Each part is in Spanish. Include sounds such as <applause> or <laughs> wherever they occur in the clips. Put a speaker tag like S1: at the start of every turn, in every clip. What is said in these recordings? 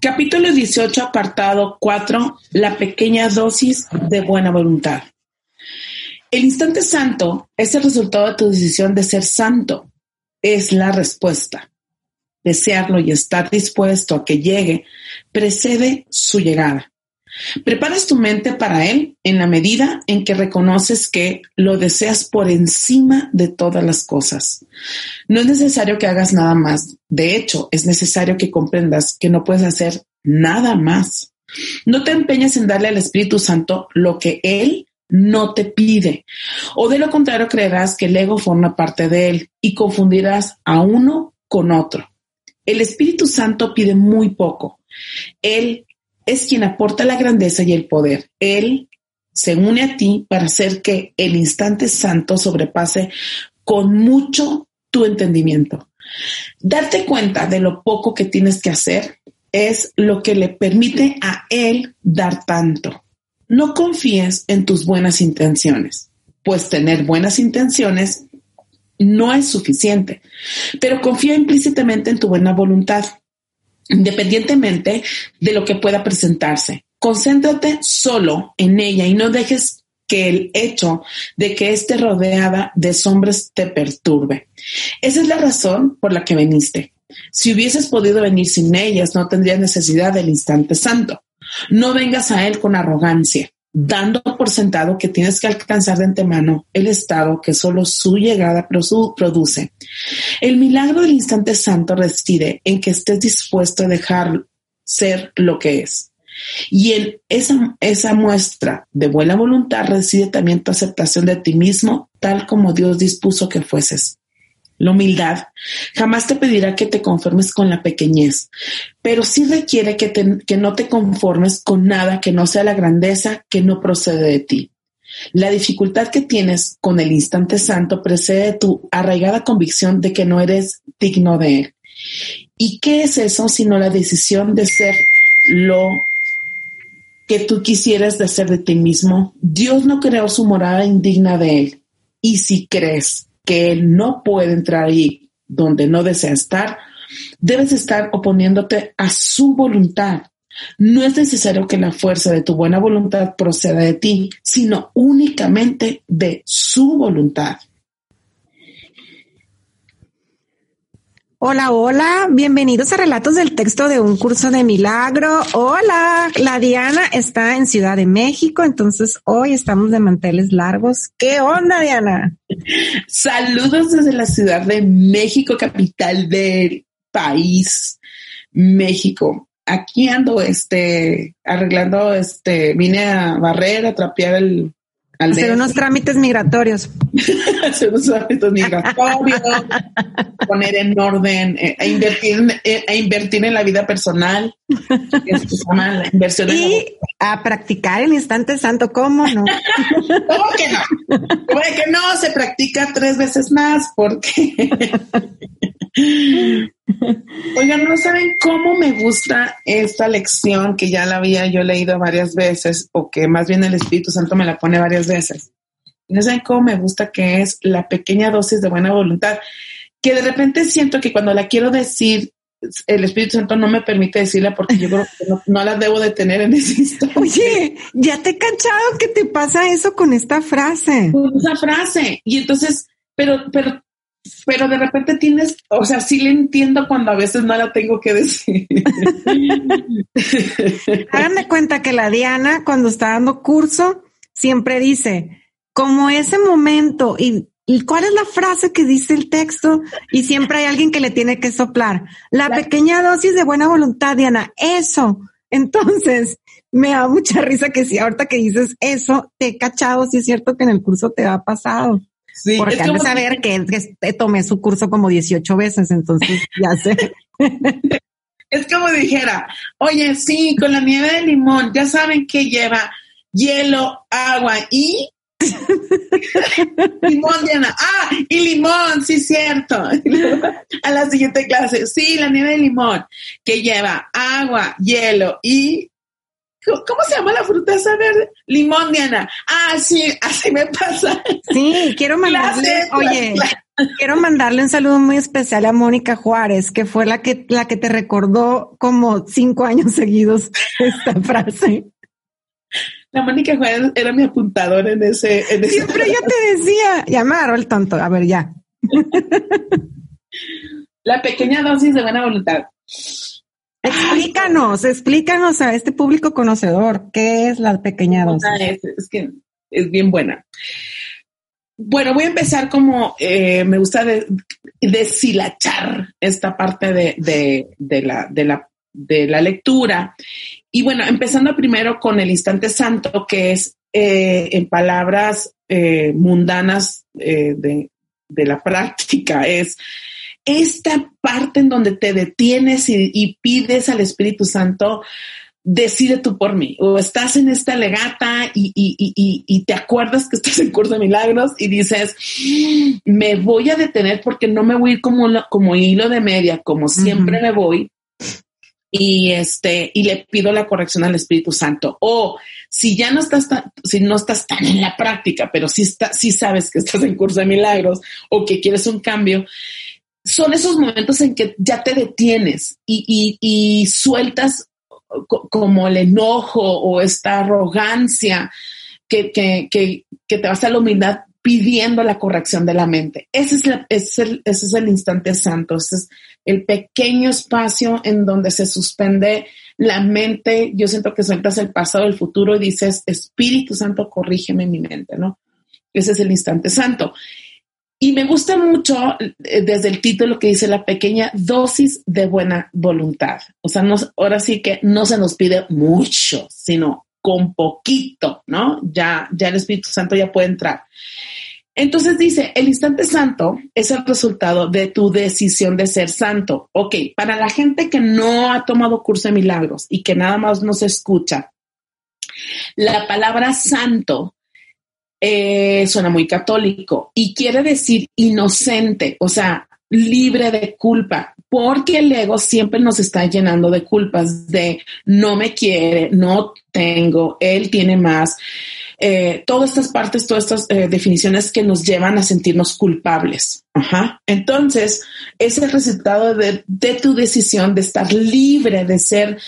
S1: Capítulo 18, apartado 4, la pequeña dosis de buena voluntad. El instante santo es el resultado de tu decisión de ser santo. Es la respuesta. Desearlo y estar dispuesto a que llegue precede su llegada. Preparas tu mente para él en la medida en que reconoces que lo deseas por encima de todas las cosas. No es necesario que hagas nada más. De hecho, es necesario que comprendas que no puedes hacer nada más. No te empeñes en darle al Espíritu Santo lo que él no te pide. O de lo contrario, creerás que el ego forma parte de él y confundirás a uno con otro. El Espíritu Santo pide muy poco. Él es quien aporta la grandeza y el poder. Él se une a ti para hacer que el instante santo sobrepase con mucho tu entendimiento. Darte cuenta de lo poco que tienes que hacer es lo que le permite a Él dar tanto. No confíes en tus buenas intenciones, pues tener buenas intenciones no es suficiente, pero confía implícitamente en tu buena voluntad independientemente de lo que pueda presentarse. Concéntrate solo en ella y no dejes que el hecho de que esté rodeada de sombras te perturbe. Esa es la razón por la que veniste. Si hubieses podido venir sin ellas, no tendrías necesidad del instante santo. No vengas a él con arrogancia dando por sentado que tienes que alcanzar de antemano el estado que solo su llegada produce. El milagro del instante santo reside en que estés dispuesto a dejar ser lo que es. Y en esa, esa muestra de buena voluntad reside también tu aceptación de ti mismo tal como Dios dispuso que fueses. La humildad jamás te pedirá que te conformes con la pequeñez, pero sí requiere que, que no te conformes con nada que no sea la grandeza que no procede de ti. La dificultad que tienes con el instante santo precede tu arraigada convicción de que no eres digno de él. ¿Y qué es eso sino la decisión de ser lo que tú quisieras de ser de ti mismo? Dios no creó su morada indigna de él. Y si crees que él no puede entrar ahí donde no desea estar, debes estar oponiéndote a su voluntad. No es necesario que la fuerza de tu buena voluntad proceda de ti, sino únicamente de su voluntad.
S2: Hola, hola, bienvenidos a Relatos del Texto de un curso de milagro. Hola, la Diana está en Ciudad de México, entonces hoy estamos de manteles largos. ¿Qué onda, Diana?
S1: Saludos desde la Ciudad de México, capital del país, México. Aquí ando, este, arreglando, este, vine a barrer, a trapear el, <laughs>
S2: Hacer unos trámites migratorios.
S1: Hacer unos trámites migratorios, poner en orden, eh, e invertir, eh, e invertir en la vida personal.
S2: inversión y a practicar el instante santo, ¿cómo no? <laughs>
S1: ¿Cómo que no? ¿Cómo que no? Se practica tres veces más porque <laughs> Oigan, ¿no saben cómo me gusta esta lección que ya la había yo leído varias veces o que más bien el Espíritu Santo me la pone varias veces? ¿No saben cómo me gusta que es la pequeña dosis de buena voluntad? Que de repente siento que cuando la quiero decir, el Espíritu Santo no me permite decirla porque yo creo que no, la debo de tener en ese instante.
S2: Oye, ya te he cachado que te pasa eso con esta frase.
S1: Con esa frase. Y entonces, pero, pero pero de repente tienes, o sea, sí le entiendo cuando a veces no la tengo que decir. <laughs>
S2: Háganme cuenta que la Diana, cuando está dando curso, siempre dice, como ese momento, y, y cuál es la frase que dice el texto, y siempre hay alguien que le tiene que soplar. La, pequeña dosis de buena voluntad, Diana, eso. Entonces, me da mucha risa que si ahorita que dices eso, te he cachado, si es cierto que en el curso te ha pasado. Sí, Porque de saber que, que tomé su curso como 18 veces, entonces ya sé. <laughs>
S1: es como dijera, oye, sí, con la nieve de limón, ya saben que lleva hielo, agua y <laughs> limón, Diana. Ah, y limón, sí, cierto. <laughs> A la siguiente clase. Sí, la nieve de limón, que lleva agua, hielo y. ¿Cómo se llama la fruta esa verde? Limón, Diana. Ah, sí, así me pasa.
S2: Sí, quiero <laughs> mandarle, oye, quiero mandarle un saludo muy especial a Mónica Juárez, que fue la que, la que te recordó como cinco años seguidos esta frase.
S1: La Mónica Juárez era mi apuntador en ese. En ese
S2: Siempre yo te decía, llamar el tonto. A ver, ya. <laughs>
S1: La pequeña dosis de buena voluntad.
S2: Explícanos, explícanos a este público conocedor qué es la pequeña dosis.
S1: Es, que es bien buena. Bueno, voy a empezar como eh, me gusta deshilachar esta parte de, de, la, de, la, de la lectura y bueno, empezando primero con el instante santo, que es eh, en palabras eh, mundanas eh, de, la práctica, es esta parte en donde te detienes y, pides al Espíritu Santo, decide tú por mí, o estás en esta legata y, y, te acuerdas que estás en curso de milagros y dices, me voy a detener porque no me voy a ir como, como hilo de media, como siempre me voy, y este y le pido la corrección al Espíritu Santo. O si ya no estás tan, si no estás tan en la práctica pero sí está, sí sabes que estás en curso de milagros o que quieres un cambio son esos momentos en que ya te detienes y, sueltas como el enojo o esta arrogancia que, te vas a la humildad pidiendo la corrección de la mente. Ese es, ese es, el, instante santo, ese es el pequeño espacio en donde se suspende la mente. Yo siento que sueltas el pasado, el futuro y dices, Espíritu Santo, corrígeme mi mente, ¿no? Ese es el instante santo. Y me gusta mucho eh, desde el título que dice la pequeña dosis de buena voluntad. O sea, no, ahora sí que no se nos pide mucho, sino con poquito, ¿no? Ya, ya el Espíritu Santo ya puede entrar. Entonces dice, el instante santo es el resultado de tu decisión de ser santo. Ok, para la gente que no ha tomado curso de milagros y que nada más nos escucha, la palabra santo eh, suena muy católico y quiere decir inocente, o sea, libre de culpa, porque el ego siempre nos está llenando de culpas, de no me quiere, no tengo, él tiene más. Eh, todas estas partes, todas estas eh, definiciones que nos llevan a sentirnos culpables. Entonces, es el resultado de, de tu decisión de estar libre, de ser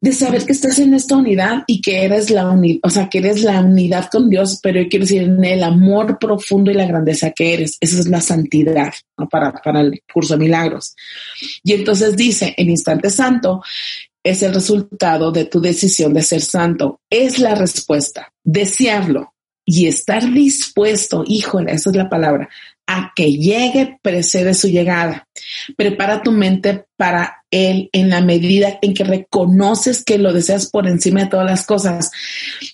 S1: de saber que estás en esta unidad y que eres la unidad, o sea, que eres la unidad con Dios, pero yo quiero decir en el amor profundo y la grandeza que eres. Esa es la santidad para, para el curso de milagros. Y entonces dice, el instante santo es el resultado de tu decisión de ser santo. Es la respuesta, desearlo y estar dispuesto, híjole, esa es la palabra, a que llegue precede su llegada. Prepara tu mente para él en la medida en que reconoces que lo deseas por encima de todas las cosas.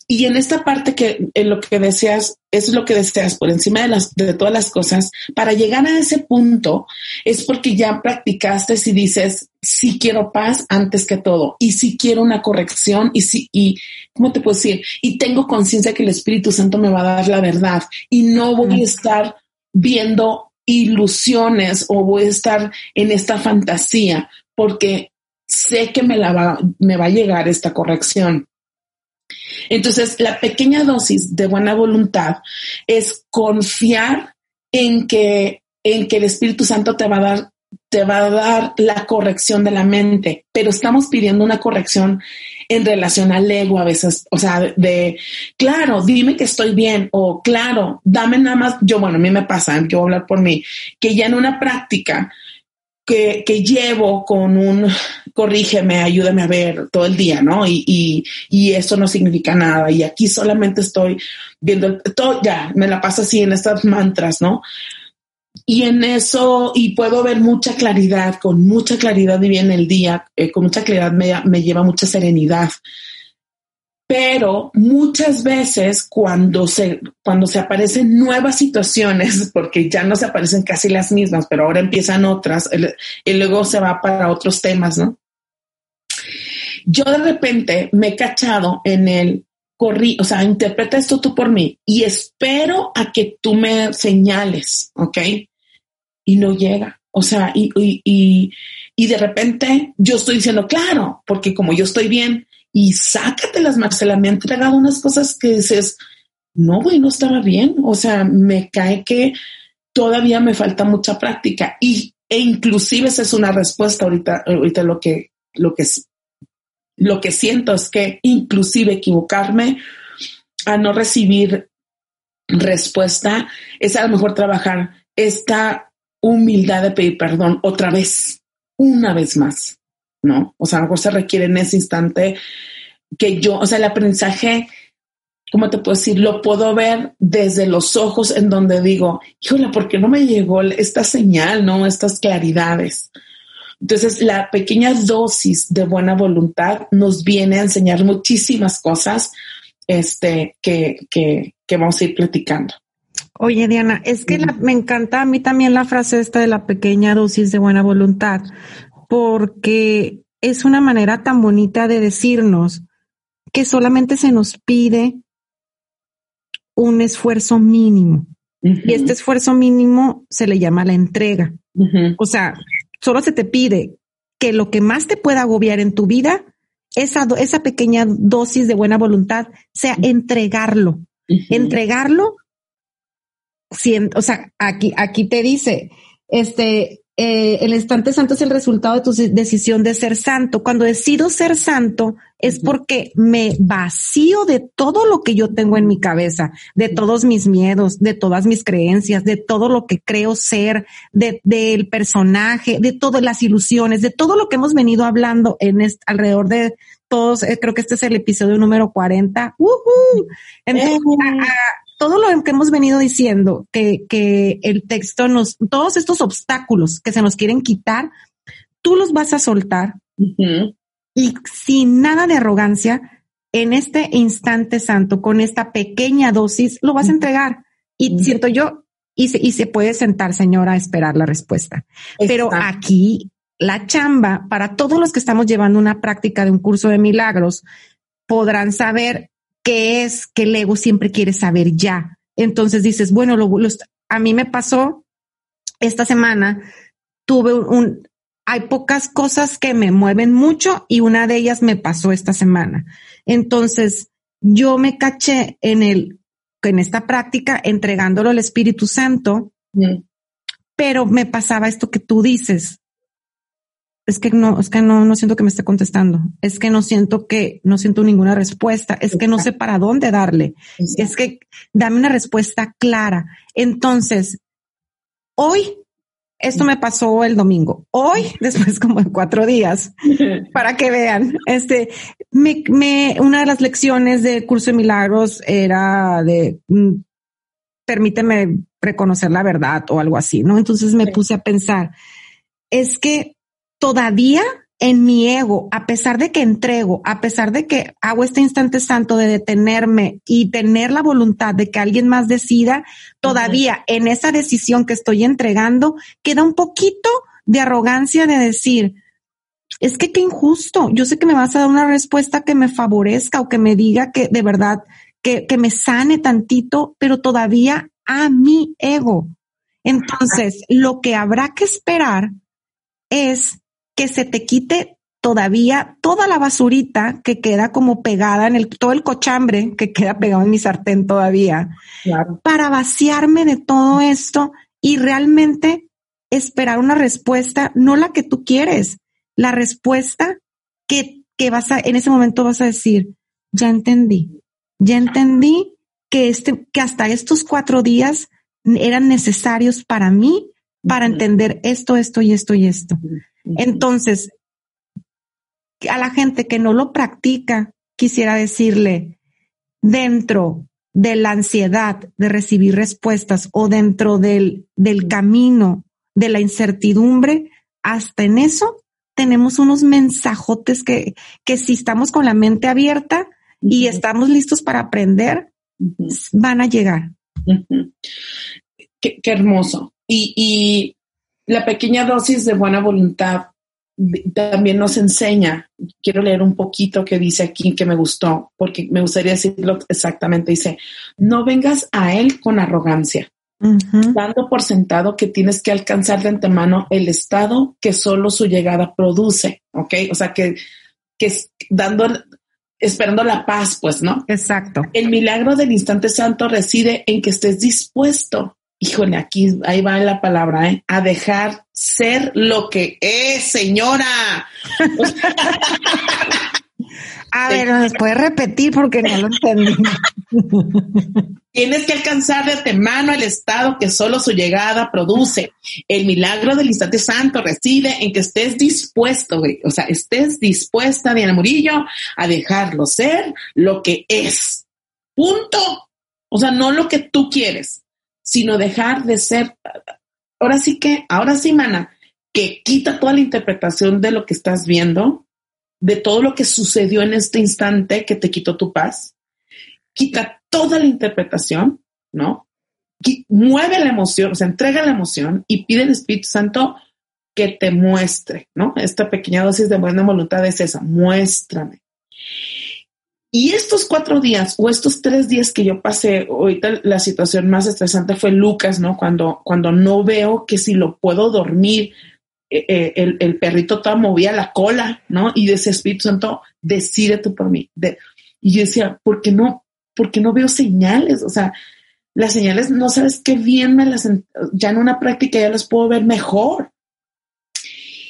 S1: Y en esta parte que en lo que deseas es lo que deseas por encima de las de todas las cosas, para llegar a ese punto es porque ya practicaste si dices sí quiero paz antes que todo y si quiero una corrección y si y cómo te puedo decir y tengo conciencia que el Espíritu Santo me va a dar la verdad y no voy a estar viendo ilusiones o voy a estar en esta fantasía porque sé que me, la va, me va a llegar esta corrección. Entonces, la pequeña dosis de buena voluntad es confiar en que, en que el Espíritu Santo te va dar te va a dar la corrección de la mente, pero estamos pidiendo una corrección en relación al ego a veces, o sea, de, claro, dime que estoy bien o claro, dame nada más, yo, bueno, a mí me pasa, yo voy a hablar por mí, que ya en una práctica que, que llevo con un corrígeme, ayúdame a ver todo el día, ¿no? Y, y, y eso no significa nada. Y aquí solamente estoy viendo todo, ya, me la paso así en estas mantras, ¿no? Y en eso, y puedo ver mucha claridad, con mucha claridad claridad viene el día, eh, con mucha claridad me, me, lleva mucha serenidad. pero muchas veces cuando se, cuando se aparecen nuevas situaciones, <laughs> porque ya no se aparecen casi las mismas, pero ahora empiezan otras y luego se va para otros temas, ¿no? Yo de repente me he cachado en el corrí, o sea, interpreta esto tú por mí y espero a que tú me señales, ¿ok? Y no llega. O sea, y, y, y, de repente yo estoy diciendo, claro, porque como yo estoy bien, y sácatelas, Marcela, me ha entregado unas cosas que dices, no, güey, no estaba bien. O sea, me cae que todavía me falta mucha práctica y, e inclusive esa es una respuesta ahorita, ahorita lo que, lo que lo que siento es que inclusive equivocarme a no recibir respuesta es a lo mejor trabajar esta humildad de pedir perdón otra vez, una vez más, ¿no? O sea, a lo mejor se requiere en ese instante que yo, o sea, el aprendizaje, ¿cómo te puedo decir? Lo puedo ver desde los ojos en donde digo, híjole, ¿por qué no me llegó esta señal, no? Estas claridades. Entonces, la pequeña dosis de buena voluntad nos viene a enseñar muchísimas cosas este, que, que, que vamos a ir platicando.
S2: Oye, Diana, es que me encanta a mí también la frase esta de la pequeña dosis de buena voluntad, porque es una manera tan bonita de decirnos que solamente se nos pide un esfuerzo mínimo. Y este esfuerzo mínimo se le llama la entrega. O sea, solo se te pide que lo que más te pueda agobiar en tu vida, esa, esa pequeña dosis de buena voluntad, sea entregarlo. Entregarlo o sea, aquí, aquí te dice, este, eh, el instante santo es el resultado de tu decisión de ser santo. Cuando decido ser santo es porque me vacío de todo lo que yo tengo en mi cabeza, de todos mis miedos, de todas mis creencias, de todo lo que creo ser, de, del personaje, de todas las ilusiones, de todo lo que hemos venido hablando en alrededor de todos. Eh, creo que este es el episodio número 40. Entonces, todo lo que hemos venido diciendo, que, que el texto nos, todos estos obstáculos que se nos quieren quitar, tú los vas a soltar y sin nada de arrogancia, en este instante santo, con esta pequeña dosis, lo vas a entregar. Y siento yo, y se, y se puede sentar, señora, a esperar la respuesta. Pero aquí la chamba para todos los que estamos llevando una práctica de un curso de milagros podrán saber que es que el ego siempre quiere saber ya. Entonces dices, bueno, lo, a mí me pasó esta semana, tuve un, hay pocas cosas que me mueven mucho y una de ellas me pasó esta semana. Entonces, yo me caché en el, en esta práctica entregándolo al Espíritu Santo, mm. pero me pasaba esto que tú dices es que no, es que no, no siento que me esté contestando, es que no siento que, no siento ninguna respuesta, es que no sé para dónde darle, es que dame una respuesta clara. Entonces, hoy, esto me pasó el domingo, hoy, <laughs> después como de cuatro días, <laughs> para que vean, este, me, me, una de las lecciones del curso de milagros era de, mm, permíteme reconocer la verdad o algo así, ¿no? Entonces me puse a pensar, es que todavía en mi ego, a pesar de que entrego, a pesar de que hago este instante santo de detenerme y tener la voluntad de que alguien más decida, todavía en esa decisión que estoy entregando, queda un poquito de arrogancia de decir, es que qué injusto, yo sé que me vas a dar una respuesta que me favorezca o que me diga que de verdad, que, que me sane tantito, pero todavía a mi ego. Entonces, lo que habrá que esperar es que se te quite todavía toda la basurita que queda como pegada en el, todo el cochambre que queda pegado en mi sartén todavía, para vaciarme de todo esto y realmente esperar una respuesta, no la que tú quieres, la respuesta que, que vas a, en ese momento vas a decir, ya entendí, ya entendí que este, que hasta estos cuatro días eran necesarios para mí para entender esto, esto y esto y esto. Entonces, a la gente que no lo practica, quisiera decirle, dentro de la ansiedad de recibir respuestas o dentro del, del camino de la incertidumbre, hasta en eso tenemos unos mensajotes que, que si estamos con la mente abierta, y estamos listos para aprender, van a llegar.
S1: qué, hermoso. y la pequeña dosis de buena voluntad también nos enseña, quiero leer un poquito que dice aquí que me gustó, porque me gustaría decirlo exactamente, dice, no vengas a él con arrogancia, dando por sentado que tienes que alcanzar de antemano el estado que solo su llegada produce, ¿ok? O sea, que, que dando, esperando la paz, pues, ¿no?
S2: Exacto.
S1: El milagro del instante santo reside en que estés dispuesto híjole, aquí, ahí va la palabra, ¿eh? a dejar ser lo que es, señora. <laughs>
S2: a ver, ¿nos puede repetir porque no lo entendí?
S1: Tienes que alcanzar de antemano el estado que solo su llegada produce. El milagro del instante santo reside en que estés dispuesto, güey. O sea, estés dispuesta, Diana Murillo, a dejarlo ser lo que es. Punto. O sea, no lo que tú quieres sino dejar de ser, ahora sí que, ahora sí, mana, que quita toda la interpretación de lo que estás viendo, de todo lo que sucedió en este instante que te quitó tu paz, quita toda la interpretación, ¿no? mueve la emoción, o sea, entrega la emoción y pide al Espíritu Santo que te muestre, ¿no? Esta pequeña dosis de buena voluntad es esa, muéstrame. Y estos cuatro días o estos tres días que yo pasé, ahorita la situación más estresante fue Lucas, ¿no? Cuando, cuando no veo que si lo puedo dormir, eh, eh, el, el, perrito todo movía la cola, ¿no? Y de ese Espíritu Santo, decide tú por mí. y yo decía, ¿por qué no? Porque no veo señales? O sea, las señales no sabes qué bien me las, ya en una práctica ya las puedo ver mejor.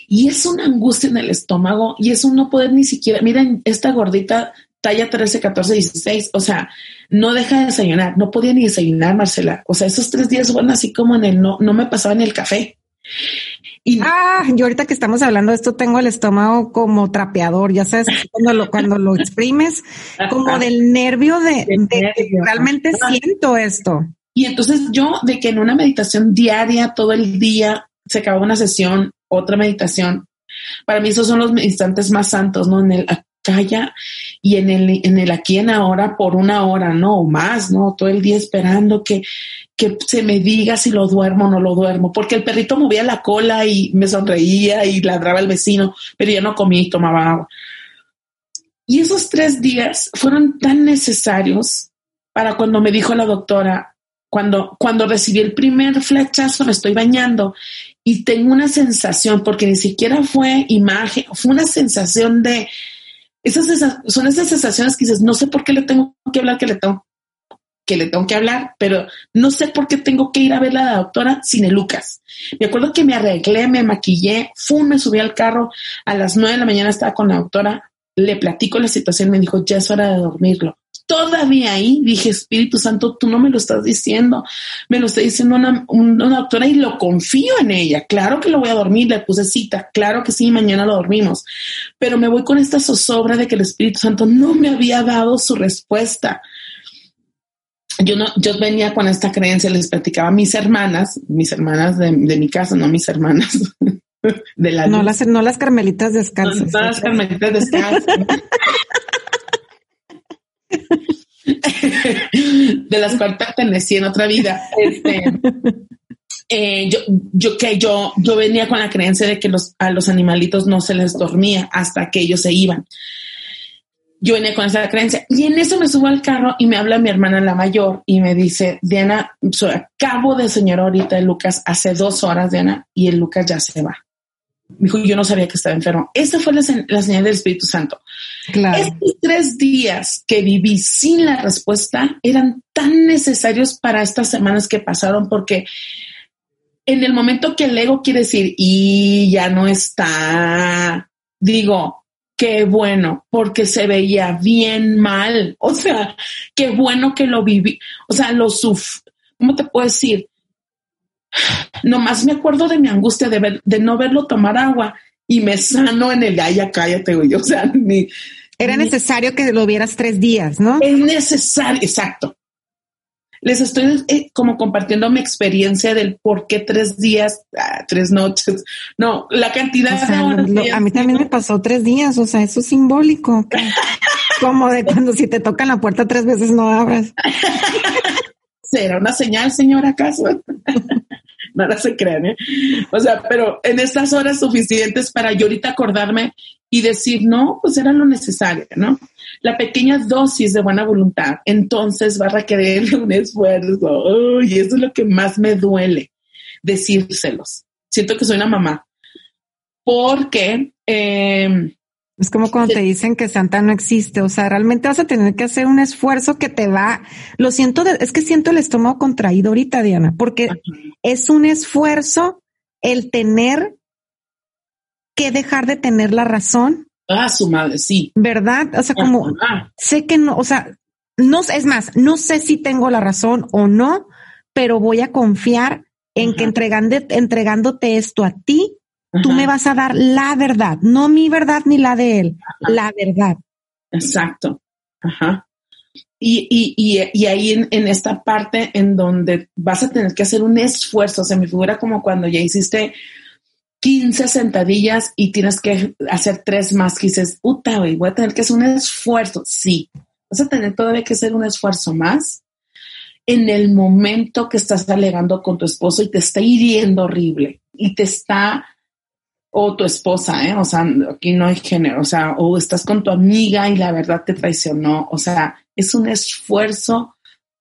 S1: Y es una angustia en el estómago y es un no poder ni siquiera, miren, esta gordita talla 13, 14, 16, o sea, no deja de desayunar, no podía ni desayunar, Marcela. O sea, esos tres días fueron así como en el no, no me pasaba ni el café.
S2: Y ah, yo ahorita que estamos hablando de esto tengo el estómago como trapeador, ya sabes, cuando lo, cuando lo exprimes, como del nervio de, realmente siento esto.
S1: Y entonces yo, de que en una meditación diaria, todo el día, se acababa una sesión, otra meditación, para mí esos son los instantes más santos, ¿no? En el calla y en el, en el aquí en ahora por una hora, no, o más, ¿no? Todo el día esperando que, que se me diga si lo duermo o no lo duermo, porque el perrito movía la cola y me sonreía y ladraba el vecino, pero ya no comía y tomaba agua. Y esos tres días fueron tan necesarios para cuando me dijo la doctora, cuando, cuando recibí el primer flechazo, me estoy bañando y tengo una sensación, porque ni siquiera fue imagen, fue una sensación de, esas, son esas sensaciones que dices, no sé por qué le tengo que hablar, que le tengo que le tengo que hablar, pero no sé por qué tengo que ir a ver a la doctora sin el Lucas. Me acuerdo que me arreglé, me maquillé, fui, me subí al carro, a las nueve de la mañana estaba con la doctora, le platico la situación, me dijo, ya es hora de dormirlo todavía ahí dije, Espíritu Santo, tú no me lo estás diciendo, me lo está diciendo una, doctora y lo confío en ella. Claro que lo voy a dormir, le puse cita, claro que sí, mañana lo dormimos, pero me voy con esta zozobra de que el Espíritu Santo no me había dado su respuesta. Yo no, yo venía con esta creencia, les platicaba a mis hermanas, mis hermanas de, mi casa, no mis hermanas. <laughs> De la
S2: no, las, no las carmelitas descalzas.
S1: No, las carmelitas descalzas. <laughs> <laughs> de las cuales pertenecí en otra vida. Este, eh, yo, yo que yo, yo venía con la creencia de que los, a los animalitos no se les dormía hasta que ellos se iban. Yo venía con esa creencia y en eso me subo al carro y me habla mi hermana la mayor y me dice, Diana, acabo de soñar ahorita el Lucas hace dos horas, Diana, y el Lucas ya se va. Me dijo, yo no sabía que estaba enfermo. Esa fue la, señal del Espíritu Santo. Estos tres días que viví sin la respuesta eran tan necesarios para estas semanas que pasaron porque en el momento que el ego quiere decir, y ya no está, digo, qué bueno, porque se veía bien mal. <laughs> O sea, qué bueno que lo viví. O sea, lo suf, ¿cómo te puedo decir? Nomás me acuerdo de mi angustia de, ver, de no verlo tomar agua y me sano en el, ay, ya cállate, güey. O sea, ni,
S2: Era necesario que lo vieras tres días, ¿no?
S1: Es necesario, exacto. les estoy eh, como compartiendo mi experiencia del por qué tres días, ah, tres noches. No, la cantidad de
S2: horas. a mí también me pasó tres días, o sea, eso es simbólico. <laughs> como de cuando si te tocan la puerta tres veces no abras. <laughs>
S1: ¿Será una señal, señora, acaso? <laughs> Nada se crean, ¿eh? O sea, pero en estas horas suficientes para yo ahorita acordarme y decir, no, pues era lo necesario, ¿no? La pequeña dosis de buena voluntad, entonces va a requerir un esfuerzo. y eso es lo que más me duele, decírselos. Siento que soy una mamá. Porque eh,
S2: es como cuando te dicen que Santa no existe, o sea, realmente vas a tener que hacer un esfuerzo que te va, lo siento, es que siento el estómago contraído ahorita, Diana, porque es un esfuerzo el tener que dejar de tener la razón.
S1: Ah, su madre, sí.
S2: ¿Verdad? O sea, como sé que no, o sea, no es más, no sé si tengo la razón o no, pero voy a confiar en que entregándote esto a ti, tú me vas a dar la verdad, no mi verdad ni la de él, la verdad.
S1: Exacto. Ajá. Y, y, y, y ahí en, en, esta parte en donde vas a tener que hacer un esfuerzo, se me figura como cuando ya hiciste 15 sentadillas y tienes que hacer tres más, que dices, puta, güey, voy a tener que hacer un esfuerzo. Sí, vas a tener todavía que hacer un esfuerzo más en el momento que estás alegando con tu esposo y te está hiriendo horrible y te está, o tu esposa, ¿eh? o sea, aquí no hay género, o sea, o estás con tu amiga y la verdad te traicionó, o sea, es un esfuerzo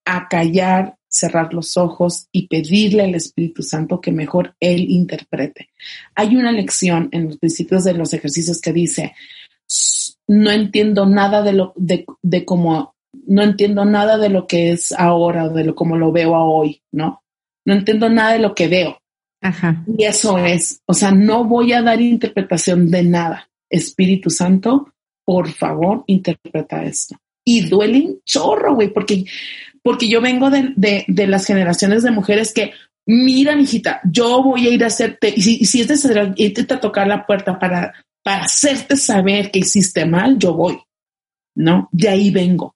S1: a callar cerrar los ojos y pedirle al Espíritu Santo que mejor Él interprete. Hay una lección en los principios de los ejercicios que dice, no entiendo nada de lo, de, de cómo, no entiendo nada de lo que es ahora, de lo como lo veo a hoy, ¿no? No entiendo nada de lo que veo. Ajá. Y eso es, o sea, no voy a dar interpretación de nada. Espíritu Santo, por favor, interpreta esto. Y duele un chorro, güey, porque porque yo vengo de, las generaciones de mujeres que, mira, hijita, yo voy a ir a hacerte, y si, si es necesario irte a tocar la puerta para, para hacerte saber que hiciste mal, yo voy, ¿no? De ahí vengo.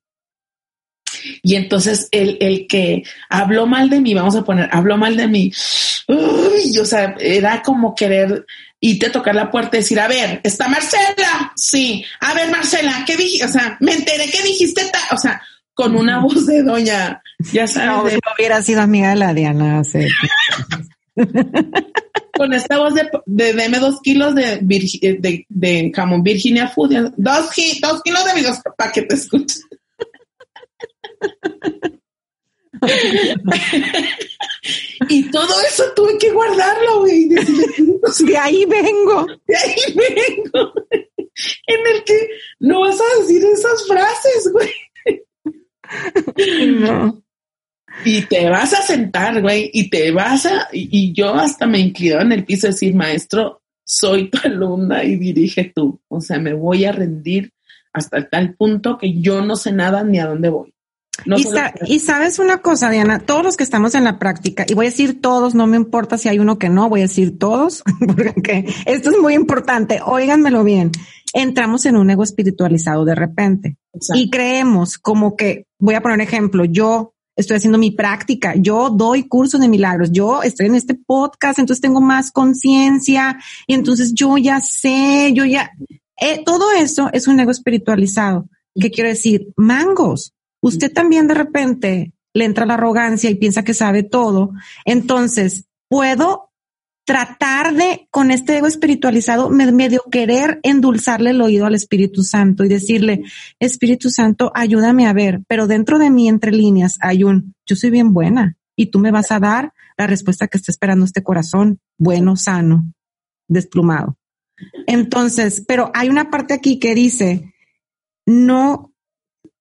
S1: Y entonces el, el que habló mal de mí, vamos a poner, habló mal de mí, uy, o sea, era como querer irte a tocar la puerta y decir, a ver, ¿está Marcela? Sí, a ver, Marcela, ¿qué dije? O sea, me enteré que dijiste, o sea, con una voz de doña, ya sabes.
S2: No, hubiera sido amiga de la Diana. <laughs>
S1: con esta voz de, de deme dos kilos de, de, de, jamón Virginia Food, dos, dos kilos de videos para que te escuches. <laughs> y todo eso tuve que guardarlo, güey.
S2: De <laughs> ahí vengo.
S1: De ahí vengo. En el que no vas a decir esas frases, güey. no. Y te vas a sentar, güey, y te vas a, y, yo hasta me inclinaba en el piso a decir, maestro, soy tu alumna y dirige tú. O sea, me voy a rendir hasta tal punto que yo no sé nada ni a dónde voy.
S2: Y, sabes una cosa, Diana, todos los que estamos en la práctica, y voy a decir todos, no me importa si hay uno que no, voy a decir todos, <laughs> porque esto es muy importante, óiganmelo bien entramos en un ego espiritualizado de repente y creemos como que, voy a poner un ejemplo, yo estoy haciendo mi práctica, yo doy cursos de milagros, yo estoy en este podcast, entonces tengo más conciencia y entonces yo ya sé, yo ya, eh, todo eso es un ego espiritualizado. ¿Qué quiero decir? Mangos. Usted también de repente le entra la arrogancia y piensa que sabe todo. Entonces, puedo tratar de, con este ego espiritualizado, medio querer endulzarle el oído al Espíritu Santo y decirle, Espíritu Santo, ayúdame a ver, pero dentro de mí, entre líneas, hay un, yo soy bien buena y tú me vas a dar la respuesta que está esperando este corazón, bueno, sano, desplumado. Entonces, pero hay una parte aquí que dice, no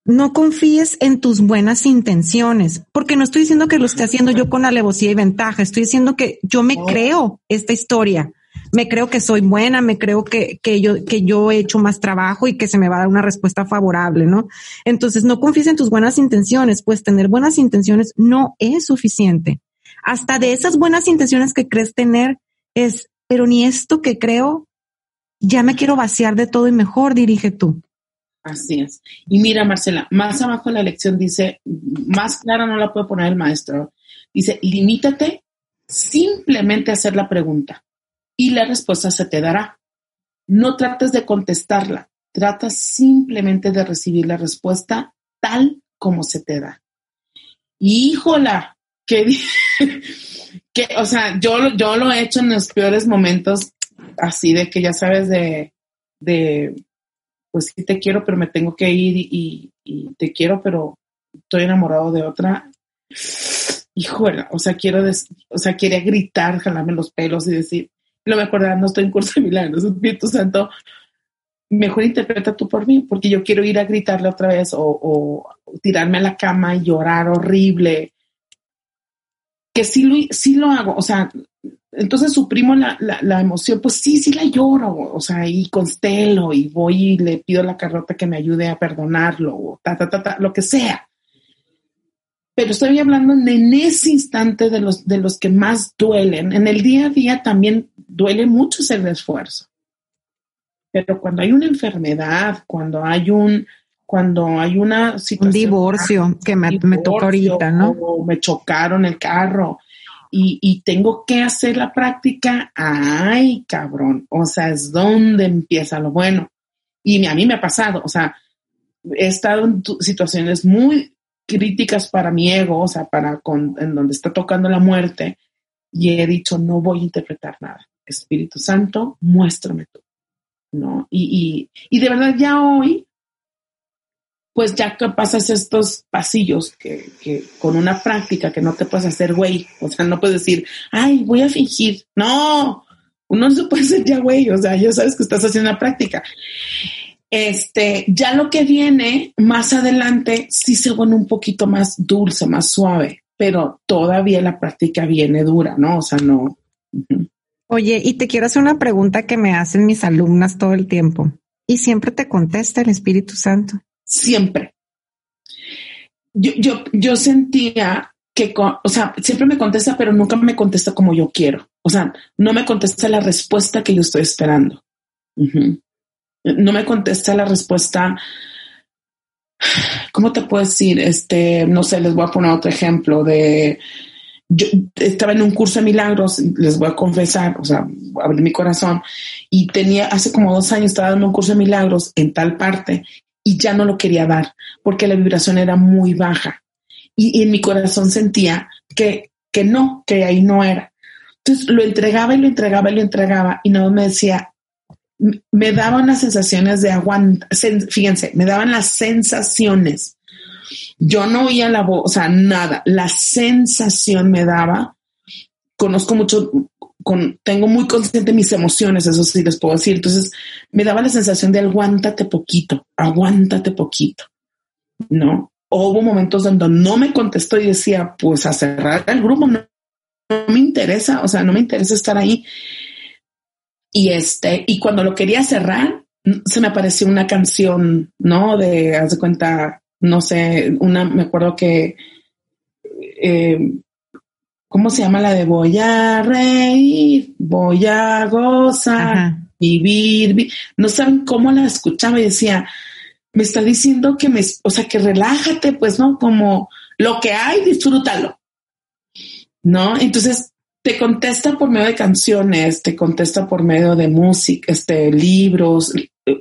S2: no confíes en tus buenas intenciones, porque no estoy diciendo que lo esté haciendo yo con alevosía y ventaja, estoy diciendo que yo me creo esta historia, me creo que soy buena, me creo que, que, yo, que yo he hecho más trabajo y que se me va a dar una respuesta favorable, ¿no? Entonces, no confíes en tus buenas intenciones, pues tener buenas intenciones no es suficiente. Hasta de esas buenas intenciones que crees tener es, pero ni esto que creo, ya me quiero vaciar de todo y mejor dirige tú.
S1: Así es. Y mira, Marcela, más abajo la lección dice, más clara no la puede poner el maestro. Dice, limítate simplemente a hacer la pregunta y la respuesta se te dará. No trates de contestarla, trata simplemente de recibir la respuesta tal como se te da. Híjola, que, <laughs> que o sea, yo, yo lo he hecho en los peores momentos, así de que ya sabes de, de pues sí te quiero, pero me tengo que ir y, te quiero, pero estoy enamorado de otra. Híjole, o sea, quiero, o sea, quería gritar, jalarme los pelos y decir, lo mejor no estoy en curso de milagros, Espíritu Santo, mejor interpreta tú por mí, porque yo quiero ir a gritarle otra vez o, o tirarme a la cama y llorar horrible. Que sí lo, sí lo hago, o sea, entonces suprimo la, la, emoción, pues sí, sí la lloro, o sea, y constelo y voy y le pido a la carrota que me ayude a perdonarlo, o ta, ta, ta, ta, lo que sea. Pero estoy hablando en ese instante de los, de los que más duelen. En el día a día también duele mucho el esfuerzo. Pero cuando hay una enfermedad, cuando hay un, cuando hay una
S2: situación. Un divorcio, que me, me tocó ahorita, ¿no?
S1: O me chocaron el carro, y, tengo que hacer la práctica, ay, cabrón, o sea, es donde empieza lo bueno. Y a mí me ha pasado, o sea, he estado en situaciones muy críticas para mi ego, o sea, para con, en donde está tocando la muerte, y he dicho, no voy a interpretar nada. Espíritu Santo, muéstrame tú, ¿no? Y, y, y de verdad ya hoy pues ya que pasas estos pasillos que, que, con una práctica que no te puedes hacer güey, o sea, no puedes decir, ay, voy a fingir. No, uno no se puede hacer ya güey, o sea, ya sabes que estás haciendo una práctica. Este, ya lo que viene más adelante sí se vuelve un poquito más dulce, más suave, pero todavía la práctica viene dura, ¿no? O sea, no.
S2: Oye, y te quiero hacer una pregunta que me hacen mis alumnas todo el tiempo y siempre te contesta el Espíritu Santo
S1: siempre. Yo, yo, yo sentía que, o sea, siempre me contesta, pero nunca me contesta como yo quiero. O sea, no me contesta la respuesta que yo estoy esperando. No me contesta la respuesta. ¿Cómo te puedo decir? Este, no sé, les voy a poner otro ejemplo de, yo estaba en un curso de milagros, les voy a confesar, o sea, abrir mi corazón, y tenía, hace como dos años estaba dando un curso de milagros en tal parte, y ya no lo quería dar porque la vibración era muy baja y, en mi corazón sentía que, que no, que ahí no era. Entonces lo entregaba y lo entregaba y lo entregaba y no me decía, me daban las sensaciones de aguanta, fíjense, me daban las sensaciones. Yo no oía la voz, o sea, nada, la sensación me daba. Conozco mucho tengo muy consciente mis emociones, eso sí les puedo decir. Entonces me daba la sensación de aguántate poquito, aguántate poquito, ¿no? hubo momentos donde no me contestó y decía, pues a cerrar el grupo no, me interesa, o sea, no me interesa estar ahí. Y este, y cuando lo quería cerrar, se me apareció una canción, ¿no? De, haz de cuenta, no sé, una, me acuerdo que eh, ¿cómo se llama la de voy a reír, voy a gozar, vivir, No saben cómo la escuchaba y decía, me está diciendo que me, o sea, que relájate, pues, ¿no? Como lo que hay, disfrútalo. ¿No? Entonces, te contesta por medio de canciones, te contesta por medio de música, este, libros,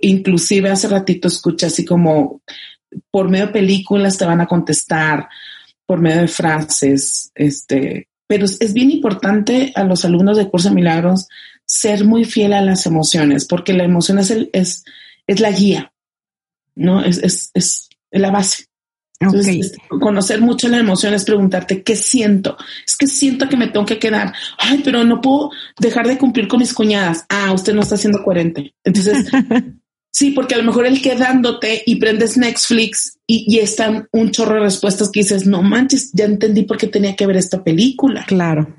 S1: inclusive hace ratito escucha así como por medio de películas te van a contestar, por medio de frases, este, pero es bien importante a los alumnos de Curso de Milagros ser muy fiel a las emociones, porque la emoción es, el, es, es la guía, ¿no? Es, es, es la base. Entonces, conocer mucho la emoción es preguntarte qué siento. Es que siento que me tengo que quedar. Ay, pero no puedo dejar de cumplir con mis cuñadas. Ah, usted no está siendo coherente. Entonces, <laughs> Sí, porque a lo mejor el quedándote y prendes Netflix y, y, están un chorro de respuestas que dices, no manches, ya entendí por qué tenía que ver esta película.
S2: Claro.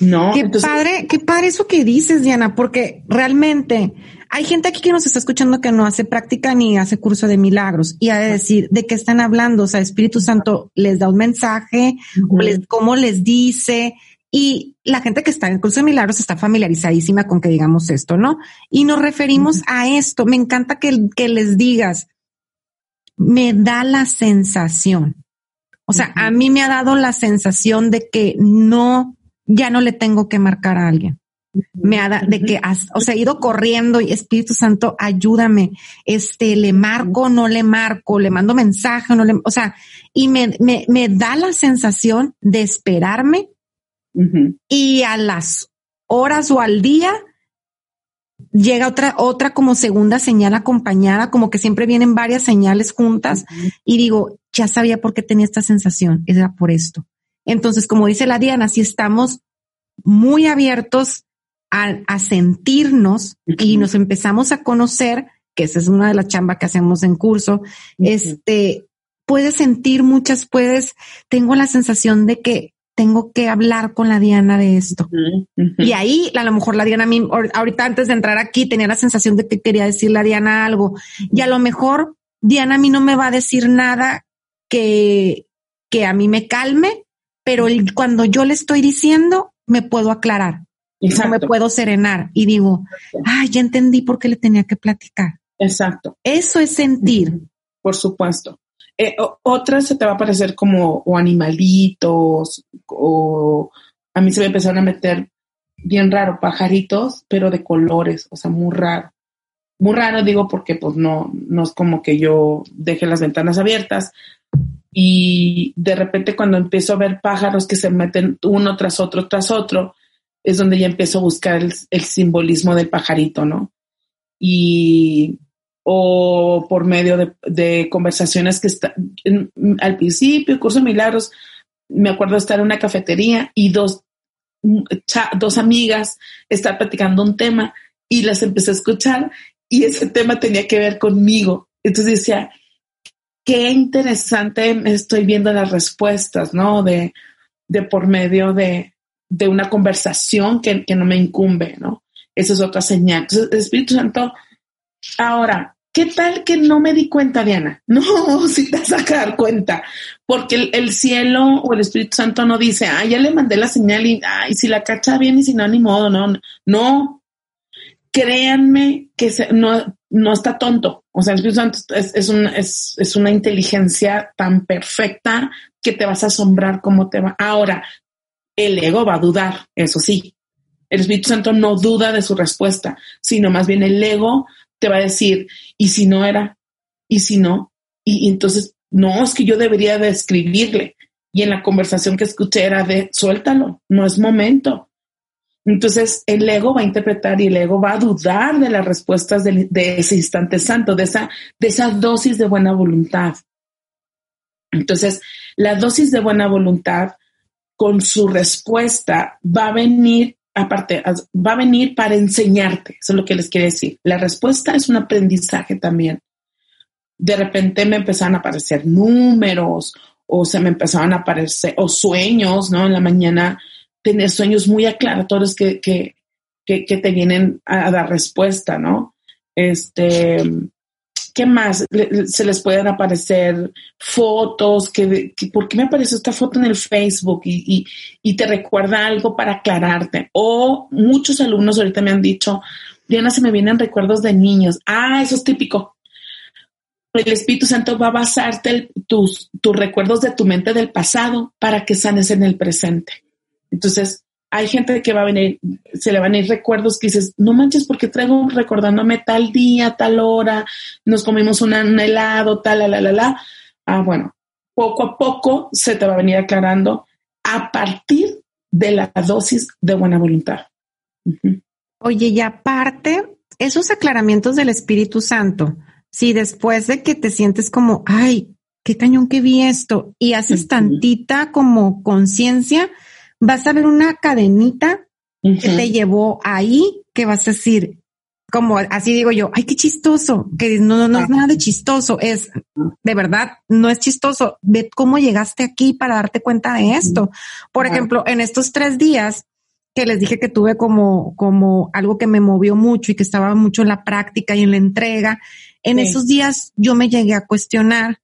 S1: No.
S2: Qué padre, qué padre eso que dices, Diana, porque realmente hay gente aquí que nos está escuchando que no hace práctica ni hace curso de milagros y ha de decir de qué están hablando. O sea, Espíritu Santo les da un mensaje, o les, cómo les dice, y la gente que está en el curso de milagros está familiarizadísima con que digamos esto, ¿no? Y nos referimos a esto. Me encanta que, que les digas, me da la sensación. O sea, a mí me ha dado la sensación de que no, ya no le tengo que marcar a alguien. Me ha dado de que, o sea, he ido corriendo y Espíritu Santo, ayúdame. Este, le marco, no le marco, le mando mensaje, no le, o sea, y me, me, me da la sensación de esperarme y a las horas o al día llega otra, otra como segunda señal acompañada, como que siempre vienen varias señales juntas y digo, ya sabía por qué tenía esta sensación, era por esto. Entonces, como dice la Diana, si estamos muy abiertos a, sentirnos y nos empezamos a conocer, que esa es una de las chambas que hacemos en curso, este, puedes sentir muchas, puedes, tengo la sensación de que tengo que hablar con la Diana de esto. Y ahí, a lo mejor la Diana, a mí, ahorita antes de entrar aquí, tenía la sensación de que quería decirle a Diana algo. Y a lo mejor Diana a mí no me va a decir nada que, que a mí me calme, pero cuando yo le estoy diciendo, me puedo aclarar. No me puedo serenar y digo, ay, ya entendí por qué le tenía que platicar.
S1: Exacto.
S2: Eso es sentir.
S1: Por supuesto. Eh, otras se te va a parecer como o animalitos o a mí se me empezaron a meter bien raro, pajaritos, pero de colores, o sea, muy raro. Muy raro digo porque pues no, no es como que yo deje las ventanas abiertas y de repente cuando empiezo a ver pájaros que se meten uno tras otro tras otro, es donde ya empiezo a buscar el, el simbolismo del pajarito, ¿no? Y o por medio de, conversaciones que está, al principio, curso de milagros, me acuerdo estar en una cafetería y dos, dos amigas estar platicando un tema y las empecé a escuchar y ese tema tenía que ver conmigo. Entonces decía, qué interesante estoy viendo las respuestas, ¿no? De, de por medio de, de una conversación que, que, no me incumbe, ¿no? Esa es otra señal. Entonces, Espíritu Santo, ahora, ¿Qué tal que no me di cuenta, Diana? <laughs> No, si te vas a dar cuenta, porque el, cielo o el Espíritu Santo no dice, ah, ya le mandé la señal y, ay, si la cacha bien y si no, ni modo, no, no. Créanme que no, no está tonto. O sea, el Espíritu Santo es, es, es, es una inteligencia tan perfecta que te vas a asombrar cómo te va. Ahora, el ego va a dudar, eso sí. El Espíritu Santo no duda de su respuesta, sino más bien el ego te va a decir, ¿y si no era? ¿Y si no? Y, entonces, no, es que yo debería de escribirle. Y en la conversación que escuché era de, suéltalo, no es momento. Entonces, el ego va a interpretar y el ego va a dudar de las respuestas de, ese instante santo, de esa, de esa dosis de buena voluntad. Entonces, la dosis de buena voluntad con su respuesta va a venir aparte, va a venir para enseñarte. Eso es lo que les quiero decir. La respuesta es un aprendizaje también. De repente me empezaron a aparecer números o se me empezaron a aparecer, o sueños, ¿no? En la mañana tener sueños muy aclaratorios que, que, que, que te vienen a, a dar respuesta, ¿no? Este, ¿Qué más? se les pueden aparecer fotos, ¿por qué me apareció esta foto en el Facebook? Y, te recuerda algo para aclararte. O muchos alumnos ahorita me han dicho, Diana, se me vienen recuerdos de niños. Ah, eso es típico. El Espíritu Santo va a basarte tus recuerdos de tu mente del pasado para que sanes en el presente. Entonces, hay gente que va a venir, se le van a ir recuerdos que dices, no manches, porque traigo recordándome tal día, tal hora, nos comimos un helado, tal, la, la, la, la. Ah, bueno, poco a poco se te va a venir aclarando a partir de la dosis de buena voluntad.
S2: Oye, y aparte, esos aclaramientos del Espíritu Santo, si después de que te sientes como, ay, qué cañón que vi esto, y haces tantita como conciencia, vas a ver una cadenita que te llevó ahí, que vas a decir, como así digo yo, ay, qué chistoso, que no, no, es nada de chistoso, es de verdad, no es chistoso. Ve cómo llegaste aquí para darte cuenta de esto. Por ejemplo, en estos tres días que les dije que tuve como, como algo que me movió mucho y que estaba mucho en la práctica y en la entrega, en esos días yo me llegué a cuestionar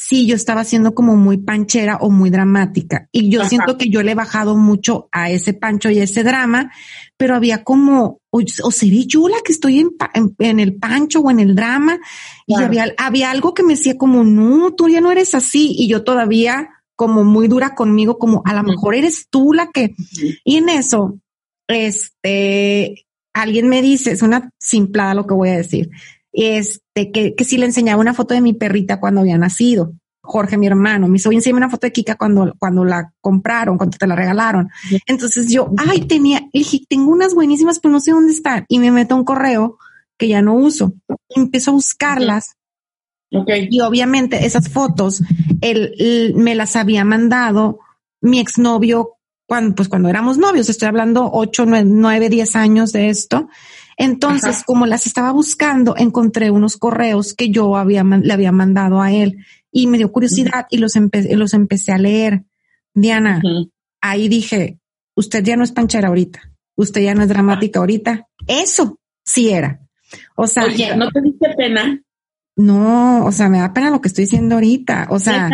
S2: sí, yo estaba siendo como muy panchera o muy dramática. Y yo siento que yo le he bajado mucho a ese pancho y ese drama, pero había como, o, o seré yo la que estoy en, el pancho o en el drama. Y había, había algo que me decía como, no, tú ya no eres así. Y yo todavía como muy dura conmigo, como a lo mejor eres tú la que. Y en eso, este, alguien me dice, es una simplada lo que voy a decir este, que, que si le enseñaba una foto de mi perrita cuando había nacido. Jorge, mi hermano, me hizo enseñarme una foto de Kika cuando, cuando la compraron, cuando te la regalaron. Entonces yo, ay, tenía, dije, tengo unas buenísimas, pero no sé dónde están. Y me meto un correo que ya no uso. Y empiezo a buscarlas. Okay. Y obviamente esas fotos, él, me las había mandado mi exnovio cuando, pues cuando éramos novios, estoy hablando ocho, nueve, diez años de esto. Entonces, como las estaba buscando, encontré unos correos que yo había, le había mandado a él y me dio curiosidad y los, los empecé a leer. Diana, ahí dije, usted ya no es panchera ahorita, usted ya no es dramática ahorita. Eso sí era. O sea,
S1: Oye, ¿no te diste pena?
S2: No, o sea, me da pena lo que estoy diciendo ahorita. O sea,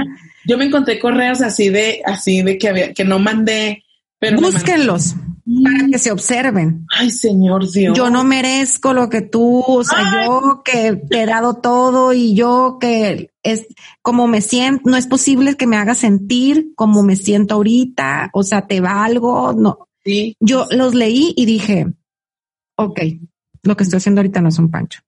S1: yo me encontré correos así de, así de que había, que no mandé, pero
S2: búsquenlos para que se observen.
S1: Ay, Señor Dios.
S2: Yo no merezco lo que tú, o sea, yo que te he dado todo y yo que es como me siento, no es posible que me haga sentir como me siento ahorita, o sea, te valgo, no. Sí. Yo los leí y dije, ok, lo que estoy haciendo ahorita no es un pancho.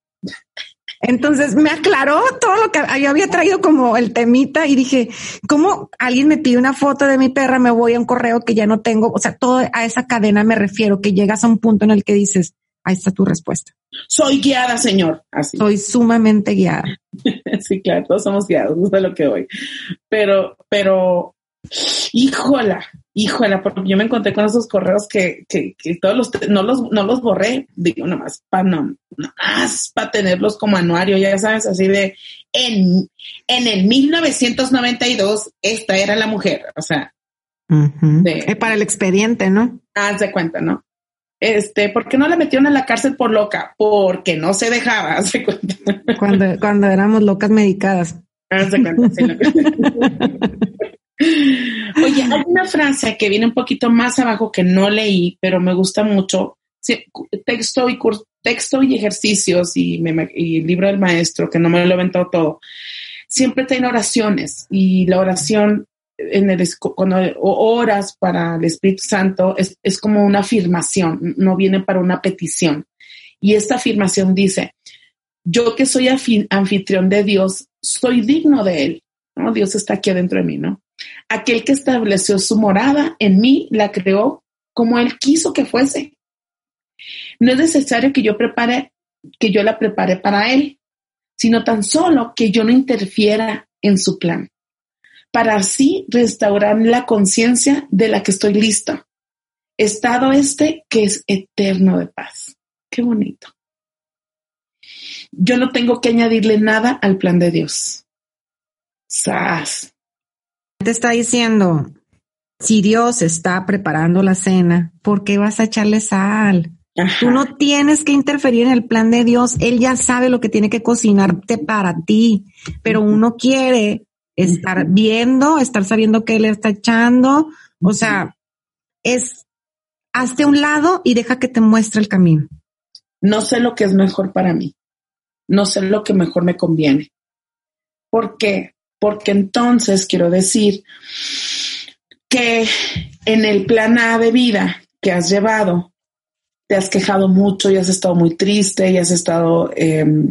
S2: Entonces me aclaró todo lo que yo había traído como el temita y dije, ¿cómo alguien me pide una foto de mi perra? Me voy a un correo que ya no tengo. O sea, todo a esa cadena me refiero, que llegas a un punto en el que dices, ahí está tu respuesta.
S1: Soy guiada, señor. Así.
S2: Soy sumamente guiada. <laughs>
S1: sí, claro, todos somos guiados, no sé lo que voy. Pero, pero, híjola, híjola, porque yo me encontré con esos correos que, que, que todos los, no los, no los borré, digo, nada más para no, más para tenerlos como anuario, ya sabes, así de, en, en el 1992, esta era la mujer, o sea.
S2: es para el expediente, ¿no?
S1: Haz de cuenta, ¿no? Este, ¿por qué no la metieron en la cárcel por loca? Porque no se dejaba, <laughs> haz de cuenta.
S2: Cuando, cuando éramos locas medicadas. Haz de cuenta, sí. <laughs>
S1: Oye, hay una frase que viene un poquito más abajo que no leí, pero me gusta mucho. texto y texto y ejercicios y, y, libro del maestro, que no me lo he inventado todo. Siempre tiene oraciones y la oración en el, cuando oras para el Espíritu Santo es, es como una afirmación, no viene para una petición. Y esta afirmación dice, yo que soy anfitrión de Dios, soy digno de Él. Dios está aquí adentro de mí, ¿no? Aquel que estableció su morada en mí la creó como él quiso que fuese. No es necesario que yo prepare, que yo la prepare para él, sino tan solo que yo no interfiera en su plan, para así restaurar la conciencia de la que estoy lista. Estado este que es eterno de paz. Qué bonito. Yo no tengo que añadirle nada al plan de Dios. Sas
S2: te está diciendo, si Dios está preparando la cena, ¿por qué vas a echarle sal? Tú no tienes que interferir en el plan de Dios. Él ya sabe lo que tiene que cocinarte para ti, pero uno quiere estar viendo, estar sabiendo qué le está echando. O sea, es hazte un lado y deja que te muestre el camino.
S1: No sé lo que es mejor para mí. No sé lo que mejor me conviene. ¿Por qué? Porque entonces quiero decir que en el plan A de vida que has llevado, te has quejado mucho y has estado muy triste y has estado em,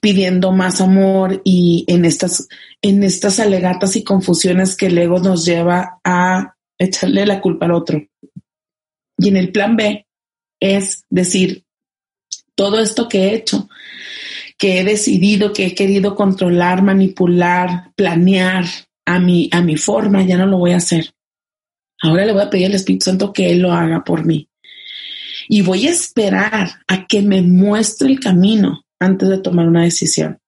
S1: pidiendo más amor y en estas, en estas alegatas y confusiones que el ego nos lleva a echarle la culpa al otro. Y en el plan B es decir, todo esto que he hecho que he decidido, que he querido controlar, manipular, planear a mi, a mi forma, ya no lo voy a hacer. Ahora le voy a pedir al Espíritu Santo que Él lo haga por mí. Y voy a esperar a que me muestre el camino antes de tomar una decisión.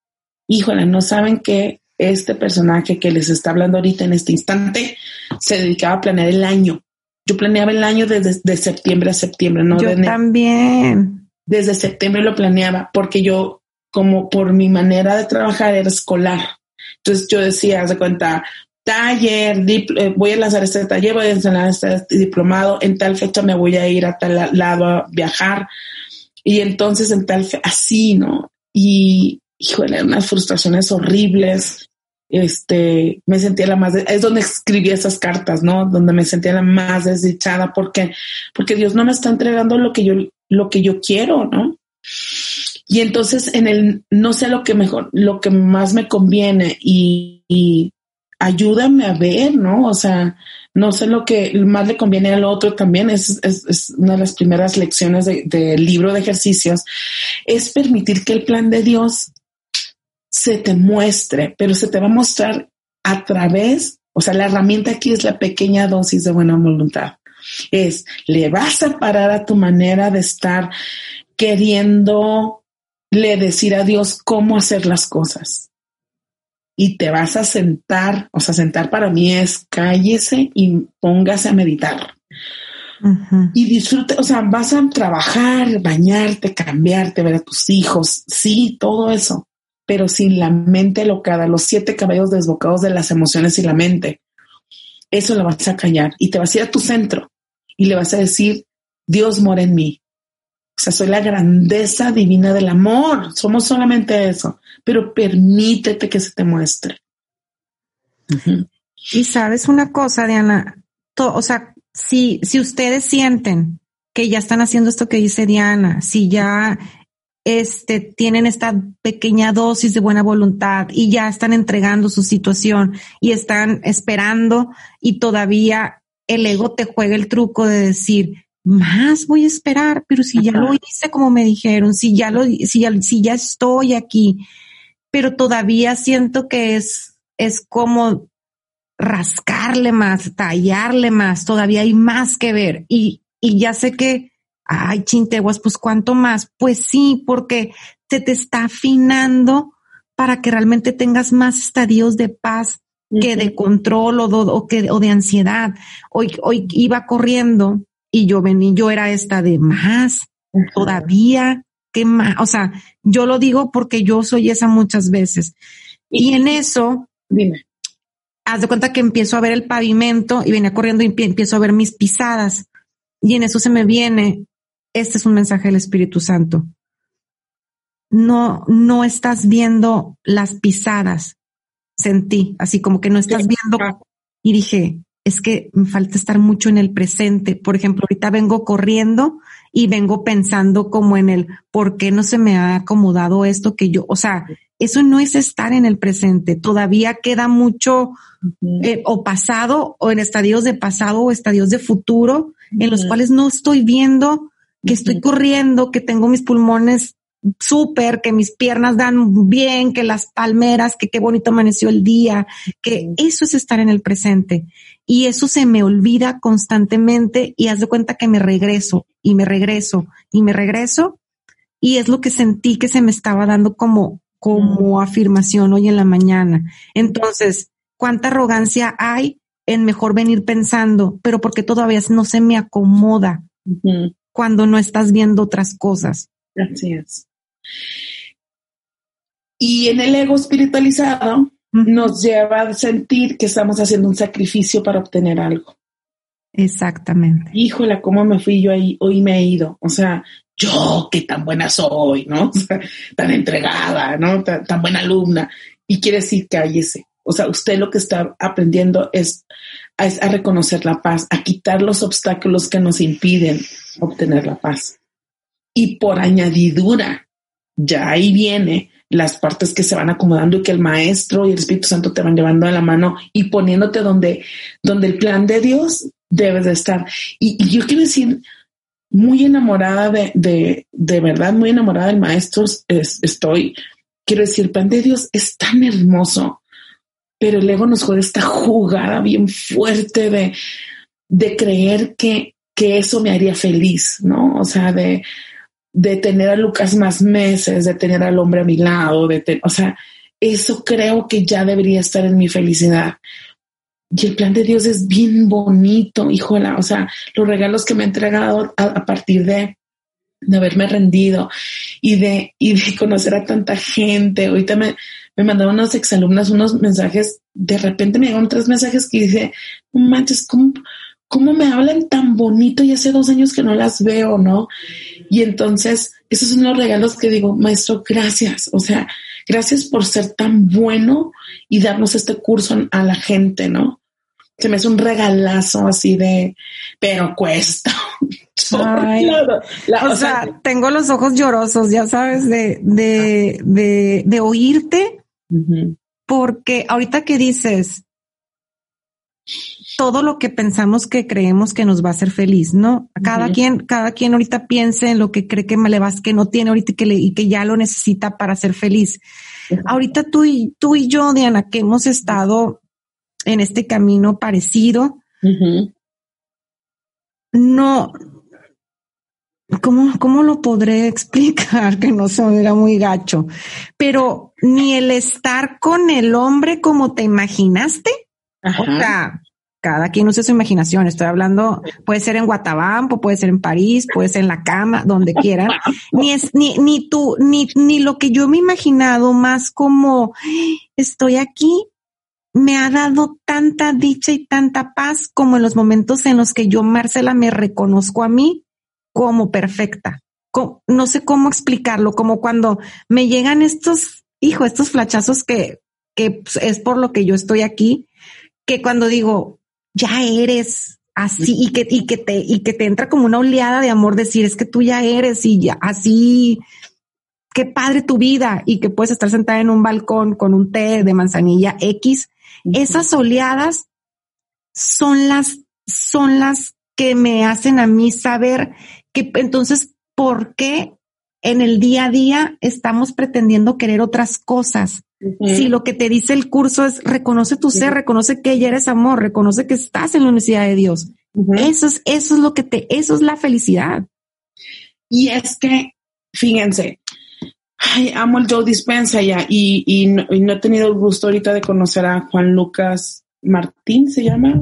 S1: Híjole, no saben que este personaje que les está hablando ahorita en este instante se dedicaba a planear el año. Yo planeaba el año desde de septiembre a septiembre, no
S2: yo también.
S1: Desde septiembre lo planeaba porque yo como por mi manera de trabajar era escolar. Entonces yo decía, haz de cuenta, taller, eh, voy a lanzar este taller, voy a lanzar este diplomado, en tal fecha me voy a ir a tal lado a viajar. Y entonces en tal, así, ¿no? Y, híjole, unas frustraciones horribles. Este, me sentía la más, es donde escribí esas cartas, ¿no? Donde me sentía la más desdichada porque, porque Dios no me está entregando lo que yo, lo que yo quiero, ¿no? Y entonces en el, no sé lo que mejor, lo que más me conviene y, ayúdame a ver, ¿no? O sea, no sé lo que más le conviene al otro también, es, es, una de las primeras lecciones del libro de ejercicios, es permitir que el plan de Dios se te muestre, pero se te va a mostrar a través, o sea, la herramienta aquí es la pequeña dosis de buena voluntad. Es, le vas a parar a tu manera de estar queriendo le decir a Dios cómo hacer las cosas y te vas a sentar, o sea, sentar para mí es cállese y póngase a meditar. Y disfrute, o sea, vas a trabajar, bañarte, cambiarte, ver a tus hijos, sí, todo eso, pero sin la mente locada, los siete cabellos desbocados de las emociones y la mente. Eso lo vas a callar y te vas a ir a tu centro y le vas a decir, Dios mora en mí. O sea, soy la grandeza divina del amor. Somos solamente eso pero permítete que se te muestre.
S2: Y sabes una cosa, Diana, o sea, si, si ustedes sienten que ya están haciendo esto que dice Diana, si ya este, tienen esta pequeña dosis de buena voluntad y ya están entregando su situación y están esperando y todavía el ego te juega el truco de decir, más voy a esperar, pero si ya lo hice como me dijeron, si ya lo, si ya, si ya estoy aquí, pero todavía siento que es, es como rascarle más, tallarle más, todavía hay más que ver. Y, y ya sé que, ay, chinteguas, pues cuánto más. Pues sí, porque se te está afinando para que realmente tengas más estadios de paz que de control o, o, que, o de ansiedad. Hoy, hoy iba corriendo y yo vení, yo era esta de más, todavía, qué más, o sea, yo lo digo porque yo soy esa muchas veces. Y, en eso, dime, haz de cuenta que empiezo a ver el pavimento y venía corriendo y empiezo a ver mis pisadas. Y en eso se me viene, este es un mensaje del Espíritu Santo. No, no estás viendo las pisadas, sentí, así como que no estás viendo. Y dije, es que me falta estar mucho en el presente. Por ejemplo, ahorita vengo corriendo y vengo pensando como en el por qué no se me ha acomodado esto que yo, o sea, eso no es estar en el presente. Todavía queda mucho eh, o pasado o en estadios de pasado o estadios de futuro en los cuales no estoy viendo que estoy corriendo, que tengo mis pulmones súper, que mis piernas dan bien, que las palmeras, que qué bonito amaneció el día, que eso es estar en el presente. Y eso se me olvida constantemente y haz de cuenta que me regreso y me regreso y me regreso. Y es lo que sentí que se me estaba dando como, como afirmación hoy en la mañana. Entonces, ¿cuánta arrogancia hay en mejor venir pensando, pero porque todavía no se me acomoda cuando no estás viendo otras cosas?
S1: Así es. Y en el ego espiritualizado nos lleva a sentir que estamos haciendo un sacrificio para obtener algo.
S2: Exactamente.
S1: Híjole, ¿cómo me fui yo ahí? Hoy me he ido. O sea, yo que tan buena soy, ¿no? <laughs> tan entregada, ¿no? Tan, buena alumna. Y quiere decir cállese. O sea, usted lo que está aprendiendo es, es a reconocer la paz, a quitar los obstáculos que nos impiden obtener la paz. Y por añadidura, ya ahí viene las partes que se van acomodando y que el maestro y el Espíritu Santo te van llevando de la mano y poniéndote donde, donde el plan de Dios debe de estar. Y, yo quiero decir, muy enamorada de, de, de verdad, muy enamorada del maestro estoy. Quiero decir, el plan de Dios es tan hermoso, pero el ego nos juega esta jugada bien fuerte de, de creer que, que eso me haría feliz, ¿no? O sea, de, de tener a Lucas más meses, de tener al hombre a mi lado, de o sea, eso creo que ya debería estar en mi felicidad. Y el plan de Dios es bien bonito, híjola, o sea, los regalos que me ha entregado a, partir de, de haberme rendido y de, y de conocer a tanta gente. Ahorita me, me mandaron unos exalumnas unos mensajes, de repente me llegaron tres mensajes que dice, no manches, ¿cómo, ¿cómo me hablan tan bonito y hace dos años que no las veo, no? Y entonces, esos son los regalos que digo, maestro, gracias. O sea, gracias por ser tan bueno y darnos este curso a la gente, ¿no? Se me hace un regalazo así de, pero cuesta. <laughs>
S2: o, sea, tengo los ojos llorosos, ya sabes, de, de, de, de oírte, porque ahorita que dices, todo lo que pensamos que creemos que nos va a hacer feliz, ¿no? Cada quien, cada quien ahorita piense en lo que cree que le vas, que no tiene ahorita y que, le, y que ya lo necesita para ser feliz. Ahorita tú y, tú y yo, Diana, que hemos estado en este camino parecido, no, ¿cómo, ¿cómo lo podré explicar? <laughs> Que no se muy gacho, pero ni el estar con el hombre como te imaginaste, o sea, cada quien usa su imaginación. Estoy hablando, puede ser en Guatabampo, puede ser en París, puede ser en la cama, donde quieran. Ni es, ni, ni tú, ni, ni lo que yo me he imaginado más como estoy aquí, me ha dado tanta dicha y tanta paz como en los momentos en los que yo, Marcela, me reconozco a mí como perfecta. No sé cómo explicarlo, como cuando me llegan estos, hijo, estos flachazos que, que es por lo que yo estoy aquí, que cuando digo, ya eres así y que, y que te, y que te entra como una oleada de amor decir, es que tú ya eres y ya así, qué padre tu vida y que puedes estar sentada en un balcón con un té de manzanilla X. Esas oleadas son las, son las que me hacen a mí saber que entonces, ¿por qué en el día a día estamos pretendiendo querer otras cosas? Si lo que te dice el curso es reconoce tu ser, reconoce que ella eres amor, reconoce que estás en la universidad de Dios. Eso es, eso es lo que te, eso es la felicidad.
S1: Y es que, fíjense, ay, amo el Joe Dispensa ya y, y, no, he tenido el gusto ahorita de conocer a Juan Lucas Martín, se llama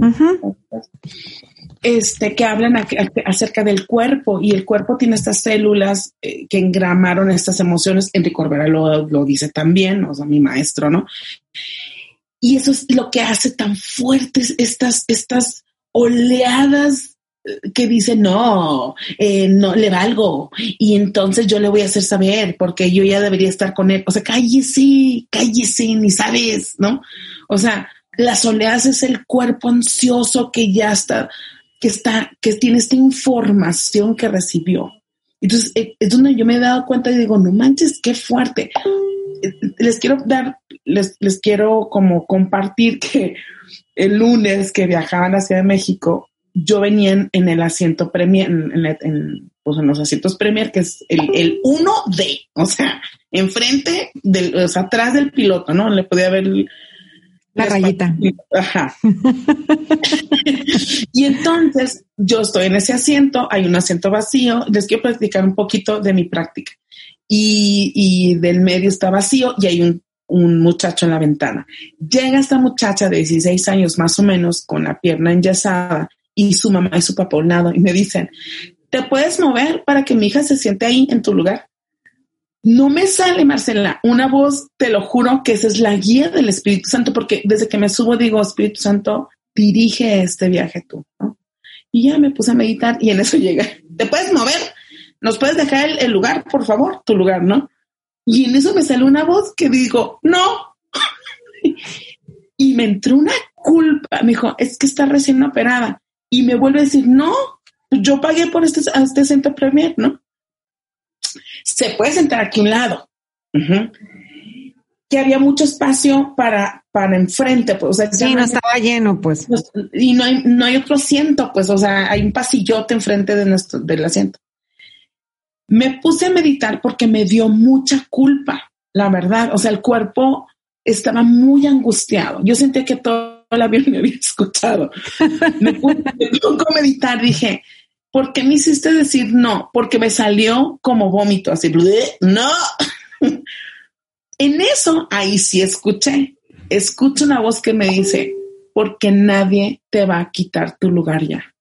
S1: este, que hablan acerca del cuerpo y el cuerpo tiene estas células eh, que engramaron estas emociones. Enrique Corbera lo, dice también, o sea, mi maestro, ¿no? Y eso es lo que hace tan fuertes estas, estas oleadas eh, que dicen, no, eh, no le valgo y entonces yo le voy a hacer saber porque yo ya debería estar con él. O sea, cállese, cállese, ni sabes, ¿no? O sea, las oleadas es el cuerpo ansioso que ya está que está, que tiene esta información que recibió. Entonces, eh, es donde yo me he dado cuenta y digo, no manches, qué fuerte. Les quiero dar, les, les quiero como compartir <laughs> que el lunes que viajaba a la Ciudad de México, yo venía en, el asiento Premier, en, pues en los asientos Premier, que es el, el 1D, o sea, enfrente del, o sea, atrás del piloto, ¿no? Le podía ver
S2: la rayita.
S1: Ajá. <laughs> y entonces yo estoy en ese asiento, hay un asiento vacío, les quiero platicar un poquito de mi práctica. Y, y del medio está vacío y hay un, un, muchacho en la ventana. Llega esta muchacha de 16 años más o menos con la pierna enyesada y su mamá y su papá a un lado y me dicen, ¿te puedes mover para que mi hija se siente ahí en tu lugar? No me sale, Marcela, una voz, te lo juro que esa es la guía del Espíritu Santo, porque desde que me subo digo, Espíritu Santo, dirige este viaje tú, ¿no? Y ya me puse a meditar y en eso <laughs> llega, ¿te puedes mover? ¿Nos puedes dejar el, lugar, por favor? Tu lugar, ¿no? Y en eso me sale una voz que digo, no. <laughs> y me entró una culpa. Me dijo, es que está recién operada. Y me vuelve a decir, no, yo pagué por este, este centro premier, ¿no? Se puede sentar aquí a un lado. Que había mucho espacio para, para enfrente, pues. O
S2: sí, no estaba lleno, pues.
S1: Y no hay, no hay otro asiento, pues, o sea, hay un pasillote enfrente de nuestro, del asiento. Me puse a meditar porque me dio mucha culpa, la verdad. O sea, el cuerpo estaba muy angustiado. Yo sentía que todo el avión me había <laughs> escuchado. me puse a meditar, dije, ¿por qué me hiciste decir no? Porque me salió como vómito, así, no. <laughs> en eso, ahí sí escuché, escucho una voz que me dice, porque nadie te va a quitar tu lugar ya.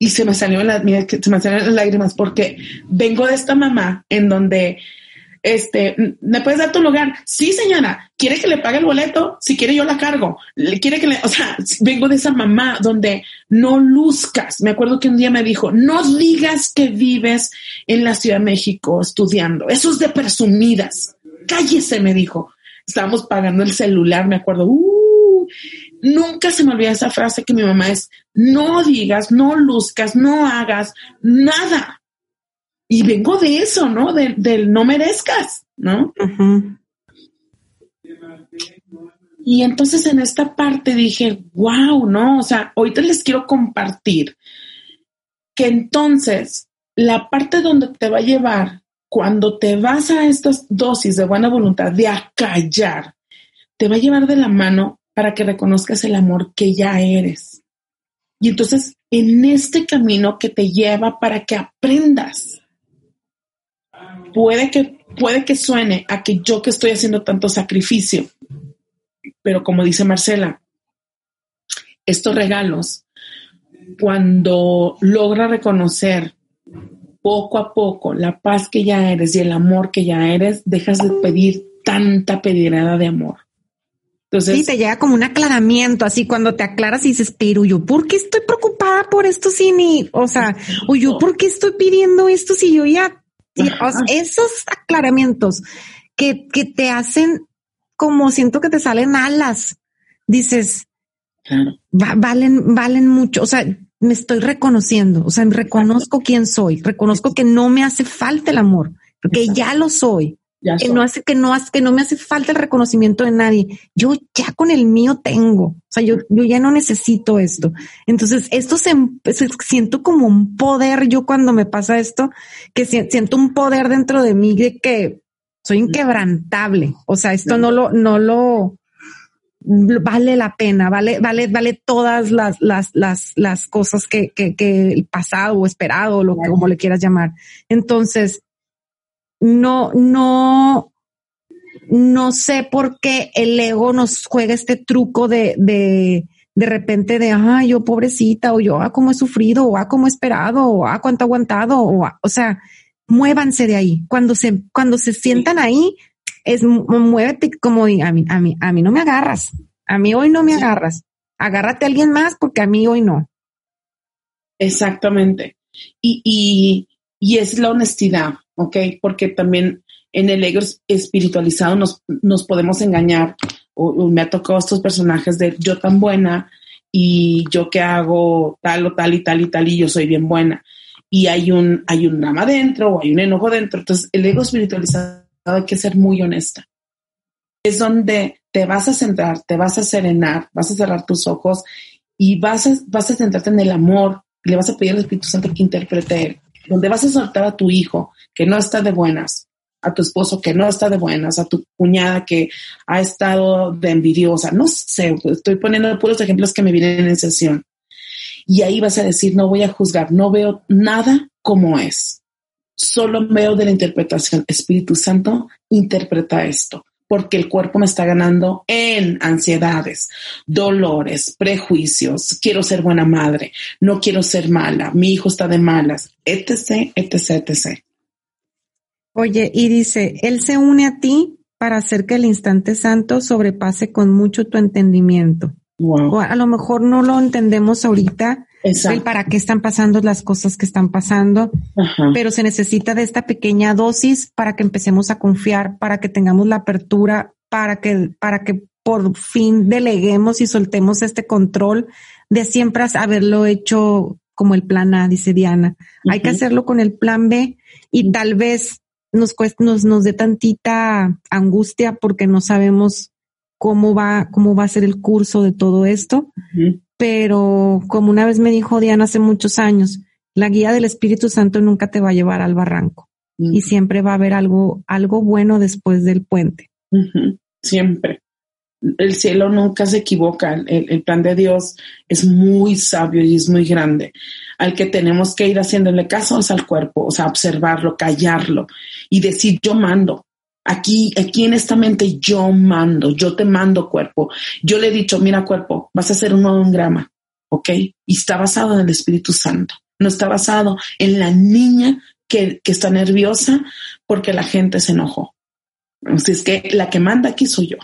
S1: Y se me salieron las, se me salieron las lágrimas porque vengo de esta mamá en donde este, ¿me puedes dar tu lugar? Sí, señora, quiere que le pague el boleto, si quiere yo la cargo, le quiere que le, o sea, <laughs> vengo de esa mamá donde no luzcas. Me acuerdo que un día me dijo, no digas que vives en la Ciudad de México estudiando, eso es de presumidas. Cállese, me dijo. Estábamos pagando el celular, me acuerdo, uh, nunca se me olvida esa frase que mi mamá es, no digas, no luzcas, no hagas nada y vengo de eso, ¿no? Del, no merezcas, ¿no? Y entonces en esta parte dije, wow, ¿no? O sea, ahorita les quiero compartir que entonces la parte donde te va a llevar cuando te vas a estas dosis de buena voluntad, de acallar, te va a llevar de la mano para que reconozcas el amor que ya eres. Y entonces, en este camino que te lleva para que aprendas puede que, puede que suene a que yo que estoy haciendo tanto sacrificio, pero como dice Marcela, estos regalos, cuando logra reconocer poco a poco la paz que ya eres y el amor que ya eres, dejas de pedir tanta pedirada de amor.
S2: Entonces, sí, te llega como un aclaramiento, así cuando te aclaras y dices, pero yo, ¿por qué estoy preocupada por esto si ni, o sea, o yo, ¿por qué estoy pidiendo esto si yo ya esos aclaramientos que, que te hacen como siento que te salen alas, dices, valen, valen mucho. O sea, me estoy reconociendo, o sea, reconozco quién soy, reconozco que no me hace falta el amor, porque ya lo soy que no hace que no hace que no me hace falta el reconocimiento de nadie. Yo ya con el mío tengo, o sea, yo, yo ya no necesito esto. Entonces, esto se, siento como un poder yo cuando me pasa esto, que siento un poder dentro de mí de que soy inquebrantable. O sea, esto no lo, no lo vale la pena, vale, vale, vale todas las, las, las, las cosas que, que, que el pasado o esperado, lo que como le quieras llamar. Entonces, no, no, no sé por qué el ego nos juega este truco de, de, de repente de, ah, yo pobrecita, o yo, ah, cómo he sufrido, o ah, cómo he esperado, o ah, cuánto he aguantado, o, ah, o sea, muévanse de ahí. Cuando se, cuando se sientan ahí, es muévete como a mí, a mí, a mí no me agarras. A mí hoy no me agarras. Agárrate a alguien más porque a mí hoy no.
S1: Exactamente. Y, y, y es la honestidad. ¿Ok? Porque también en el ego espiritualizado nos, nos podemos engañar. O, me ha tocado estos personajes de yo tan buena y yo que hago tal o tal y tal y tal y yo soy bien buena. Y hay un, hay un drama dentro o hay un enojo dentro. Entonces, el ego espiritualizado hay que ser muy honesta. Es donde te vas a centrar, te vas a serenar, vas a cerrar tus ojos y vas a, vas a centrarte en el amor. Le vas a pedir al Espíritu Santo que interprete donde vas a soltar a tu hijo que no está de buenas, a tu esposo que no está de buenas, a tu cuñada que ha estado de envidiosa, no sé, estoy poniendo puros ejemplos que me vienen en sesión. Y ahí vas a decir, no voy a juzgar, no veo nada como es, solo veo de la interpretación. Espíritu Santo, interpreta esto porque el cuerpo me está ganando en ansiedades, dolores, prejuicios, quiero ser buena madre, no quiero ser mala, mi hijo está de malas, etc., etc., etc.
S2: Oye, y dice, Él se une a ti para hacer que el instante santo sobrepase con mucho tu entendimiento. O a lo mejor no lo entendemos ahorita, el para qué están pasando las cosas que están pasando, pero se necesita de esta pequeña dosis para que empecemos a confiar, para que tengamos la apertura, para que, para que por fin deleguemos y soltemos este control de siempre haberlo hecho como el plan A, dice Diana. Hay que hacerlo con el plan B y tal vez nos, nos, nos dé tantita angustia porque no sabemos cómo va, cómo va a ser el curso de todo esto, pero como una vez me dijo Diana hace muchos años, la guía del Espíritu Santo nunca te va a llevar al barranco y siempre va a haber algo, algo bueno después del puente.
S1: Siempre. El cielo nunca se equivoca. El, el, plan de Dios es muy sabio y es muy grande. Al que tenemos que ir haciéndole caso es al cuerpo, o sea, observarlo, callarlo y decir yo mando. Aquí, aquí en esta mente yo mando, yo te mando cuerpo. Yo le he dicho, mira cuerpo, vas a hacer un nuevo grama, ¿ok? Y está basado en el Espíritu Santo. No está basado en la niña que, que está nerviosa porque la gente se enojó. Así es que la que manda aquí soy yo.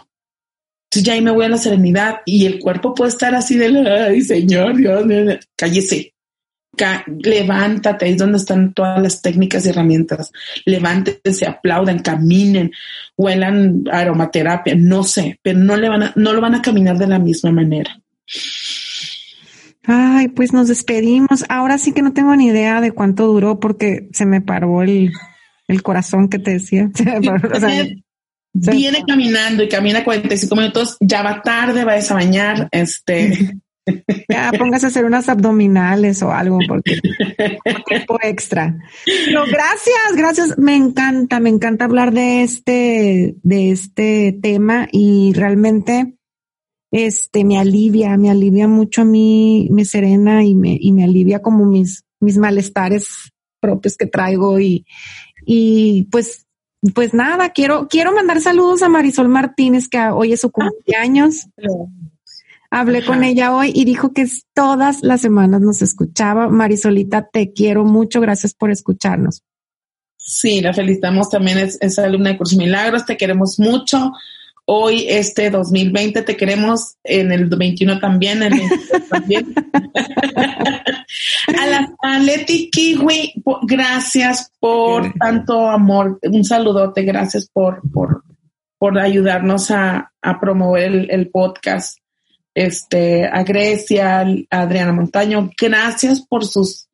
S1: Entonces ya ahí me voy a la serenidad y el cuerpo puede estar así de, ay, señor, Dios, cállese. Levántate, ahí es donde están todas las técnicas y herramientas. Levántense, aplaudan, caminen, huelan aromaterapia, no sé, pero no le van a, no lo van a caminar de la misma manera.
S2: Ay, pues nos despedimos. Ahora sí que no tengo ni idea de cuánto duró porque se me paró el, el corazón que te decía. <laughs>
S1: Viene caminando y camina 45 minutos, ya va tarde, va a bañar, este. <laughs>
S2: Ya póngase a hacer unas abdominales o algo porque <laughs> tiempo extra. No, gracias, gracias. Me encanta, me encanta hablar de este, de este tema y realmente este me alivia, me alivia mucho a mí, me serena y me, y me alivia como mis, mis malestares propios que traigo y, y pues pues nada, quiero, quiero mandar saludos a Marisol Martínez, que hoy es su cumpleaños. Hablé con ella hoy y dijo que todas las semanas nos escuchaba. Marisolita, te quiero mucho. Gracias por escucharnos.
S1: Sí, la felicitamos también. Es, es alumna de Curso Milagros. Te queremos mucho hoy, este 2020, te queremos en el 21 también, el 22 también. <laughs> a la Leti Kiwi, gracias por tanto amor. Un saludote, gracias por, por, por ayudarnos a, a promover el, el, podcast. Este, a Grecia, a Adriana Montaño, gracias por sus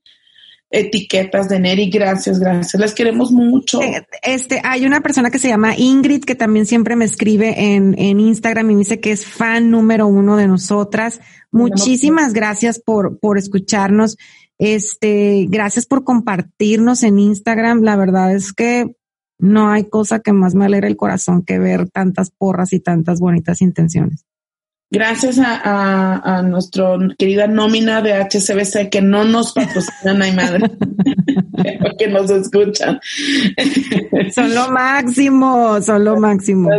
S1: etiquetas de Neri. Gracias, gracias. Las queremos mucho. Eh,
S2: este, hay una persona que se llama Ingrid que también siempre me escribe en, en Instagram y me dice que es fan número uno de nosotras. Muchísimas gracias por, por escucharnos. Este, gracias por compartirnos en Instagram. La verdad es que no hay cosa que más me alegra el corazón que ver tantas porras y tantas bonitas intenciones
S1: gracias a, a, nuestra querida nómina de HCBC que no nos patrocinan, ay madre, <laughs> que nos escuchan.
S2: Son lo máximo, son lo máximo.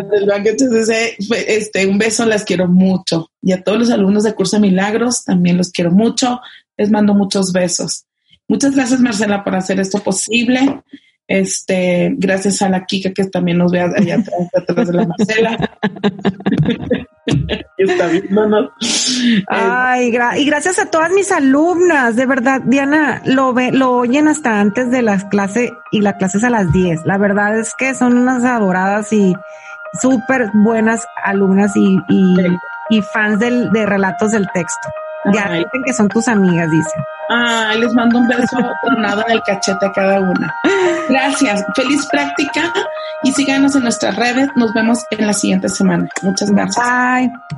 S1: Este, un beso, las quiero mucho. Y a todos los alumnos de Curso Milagros también los quiero mucho. Les mando muchos besos. Muchas gracias, Marcela, por hacer esto posible. Este, gracias a la Kika que también nos ve allá atrás, atrás de la Marcela. <laughs> <laughs> Está
S2: Ay, y gracias a todas mis alumnas, de verdad, Diana, lo ve, lo oyen hasta antes de las clases y la clase es a las 10. La verdad es que son unas adoradas y súper buenas alumnas y, y, fans del, de relatos del texto. Ya dicen que son tus amigas, dicen.
S1: Ay, les mando un beso tornado en el cachete a cada una. Gracias. Feliz práctica y síganos en nuestras redes. Nos vemos en la siguiente semana. Muchas gracias.
S2: Bye.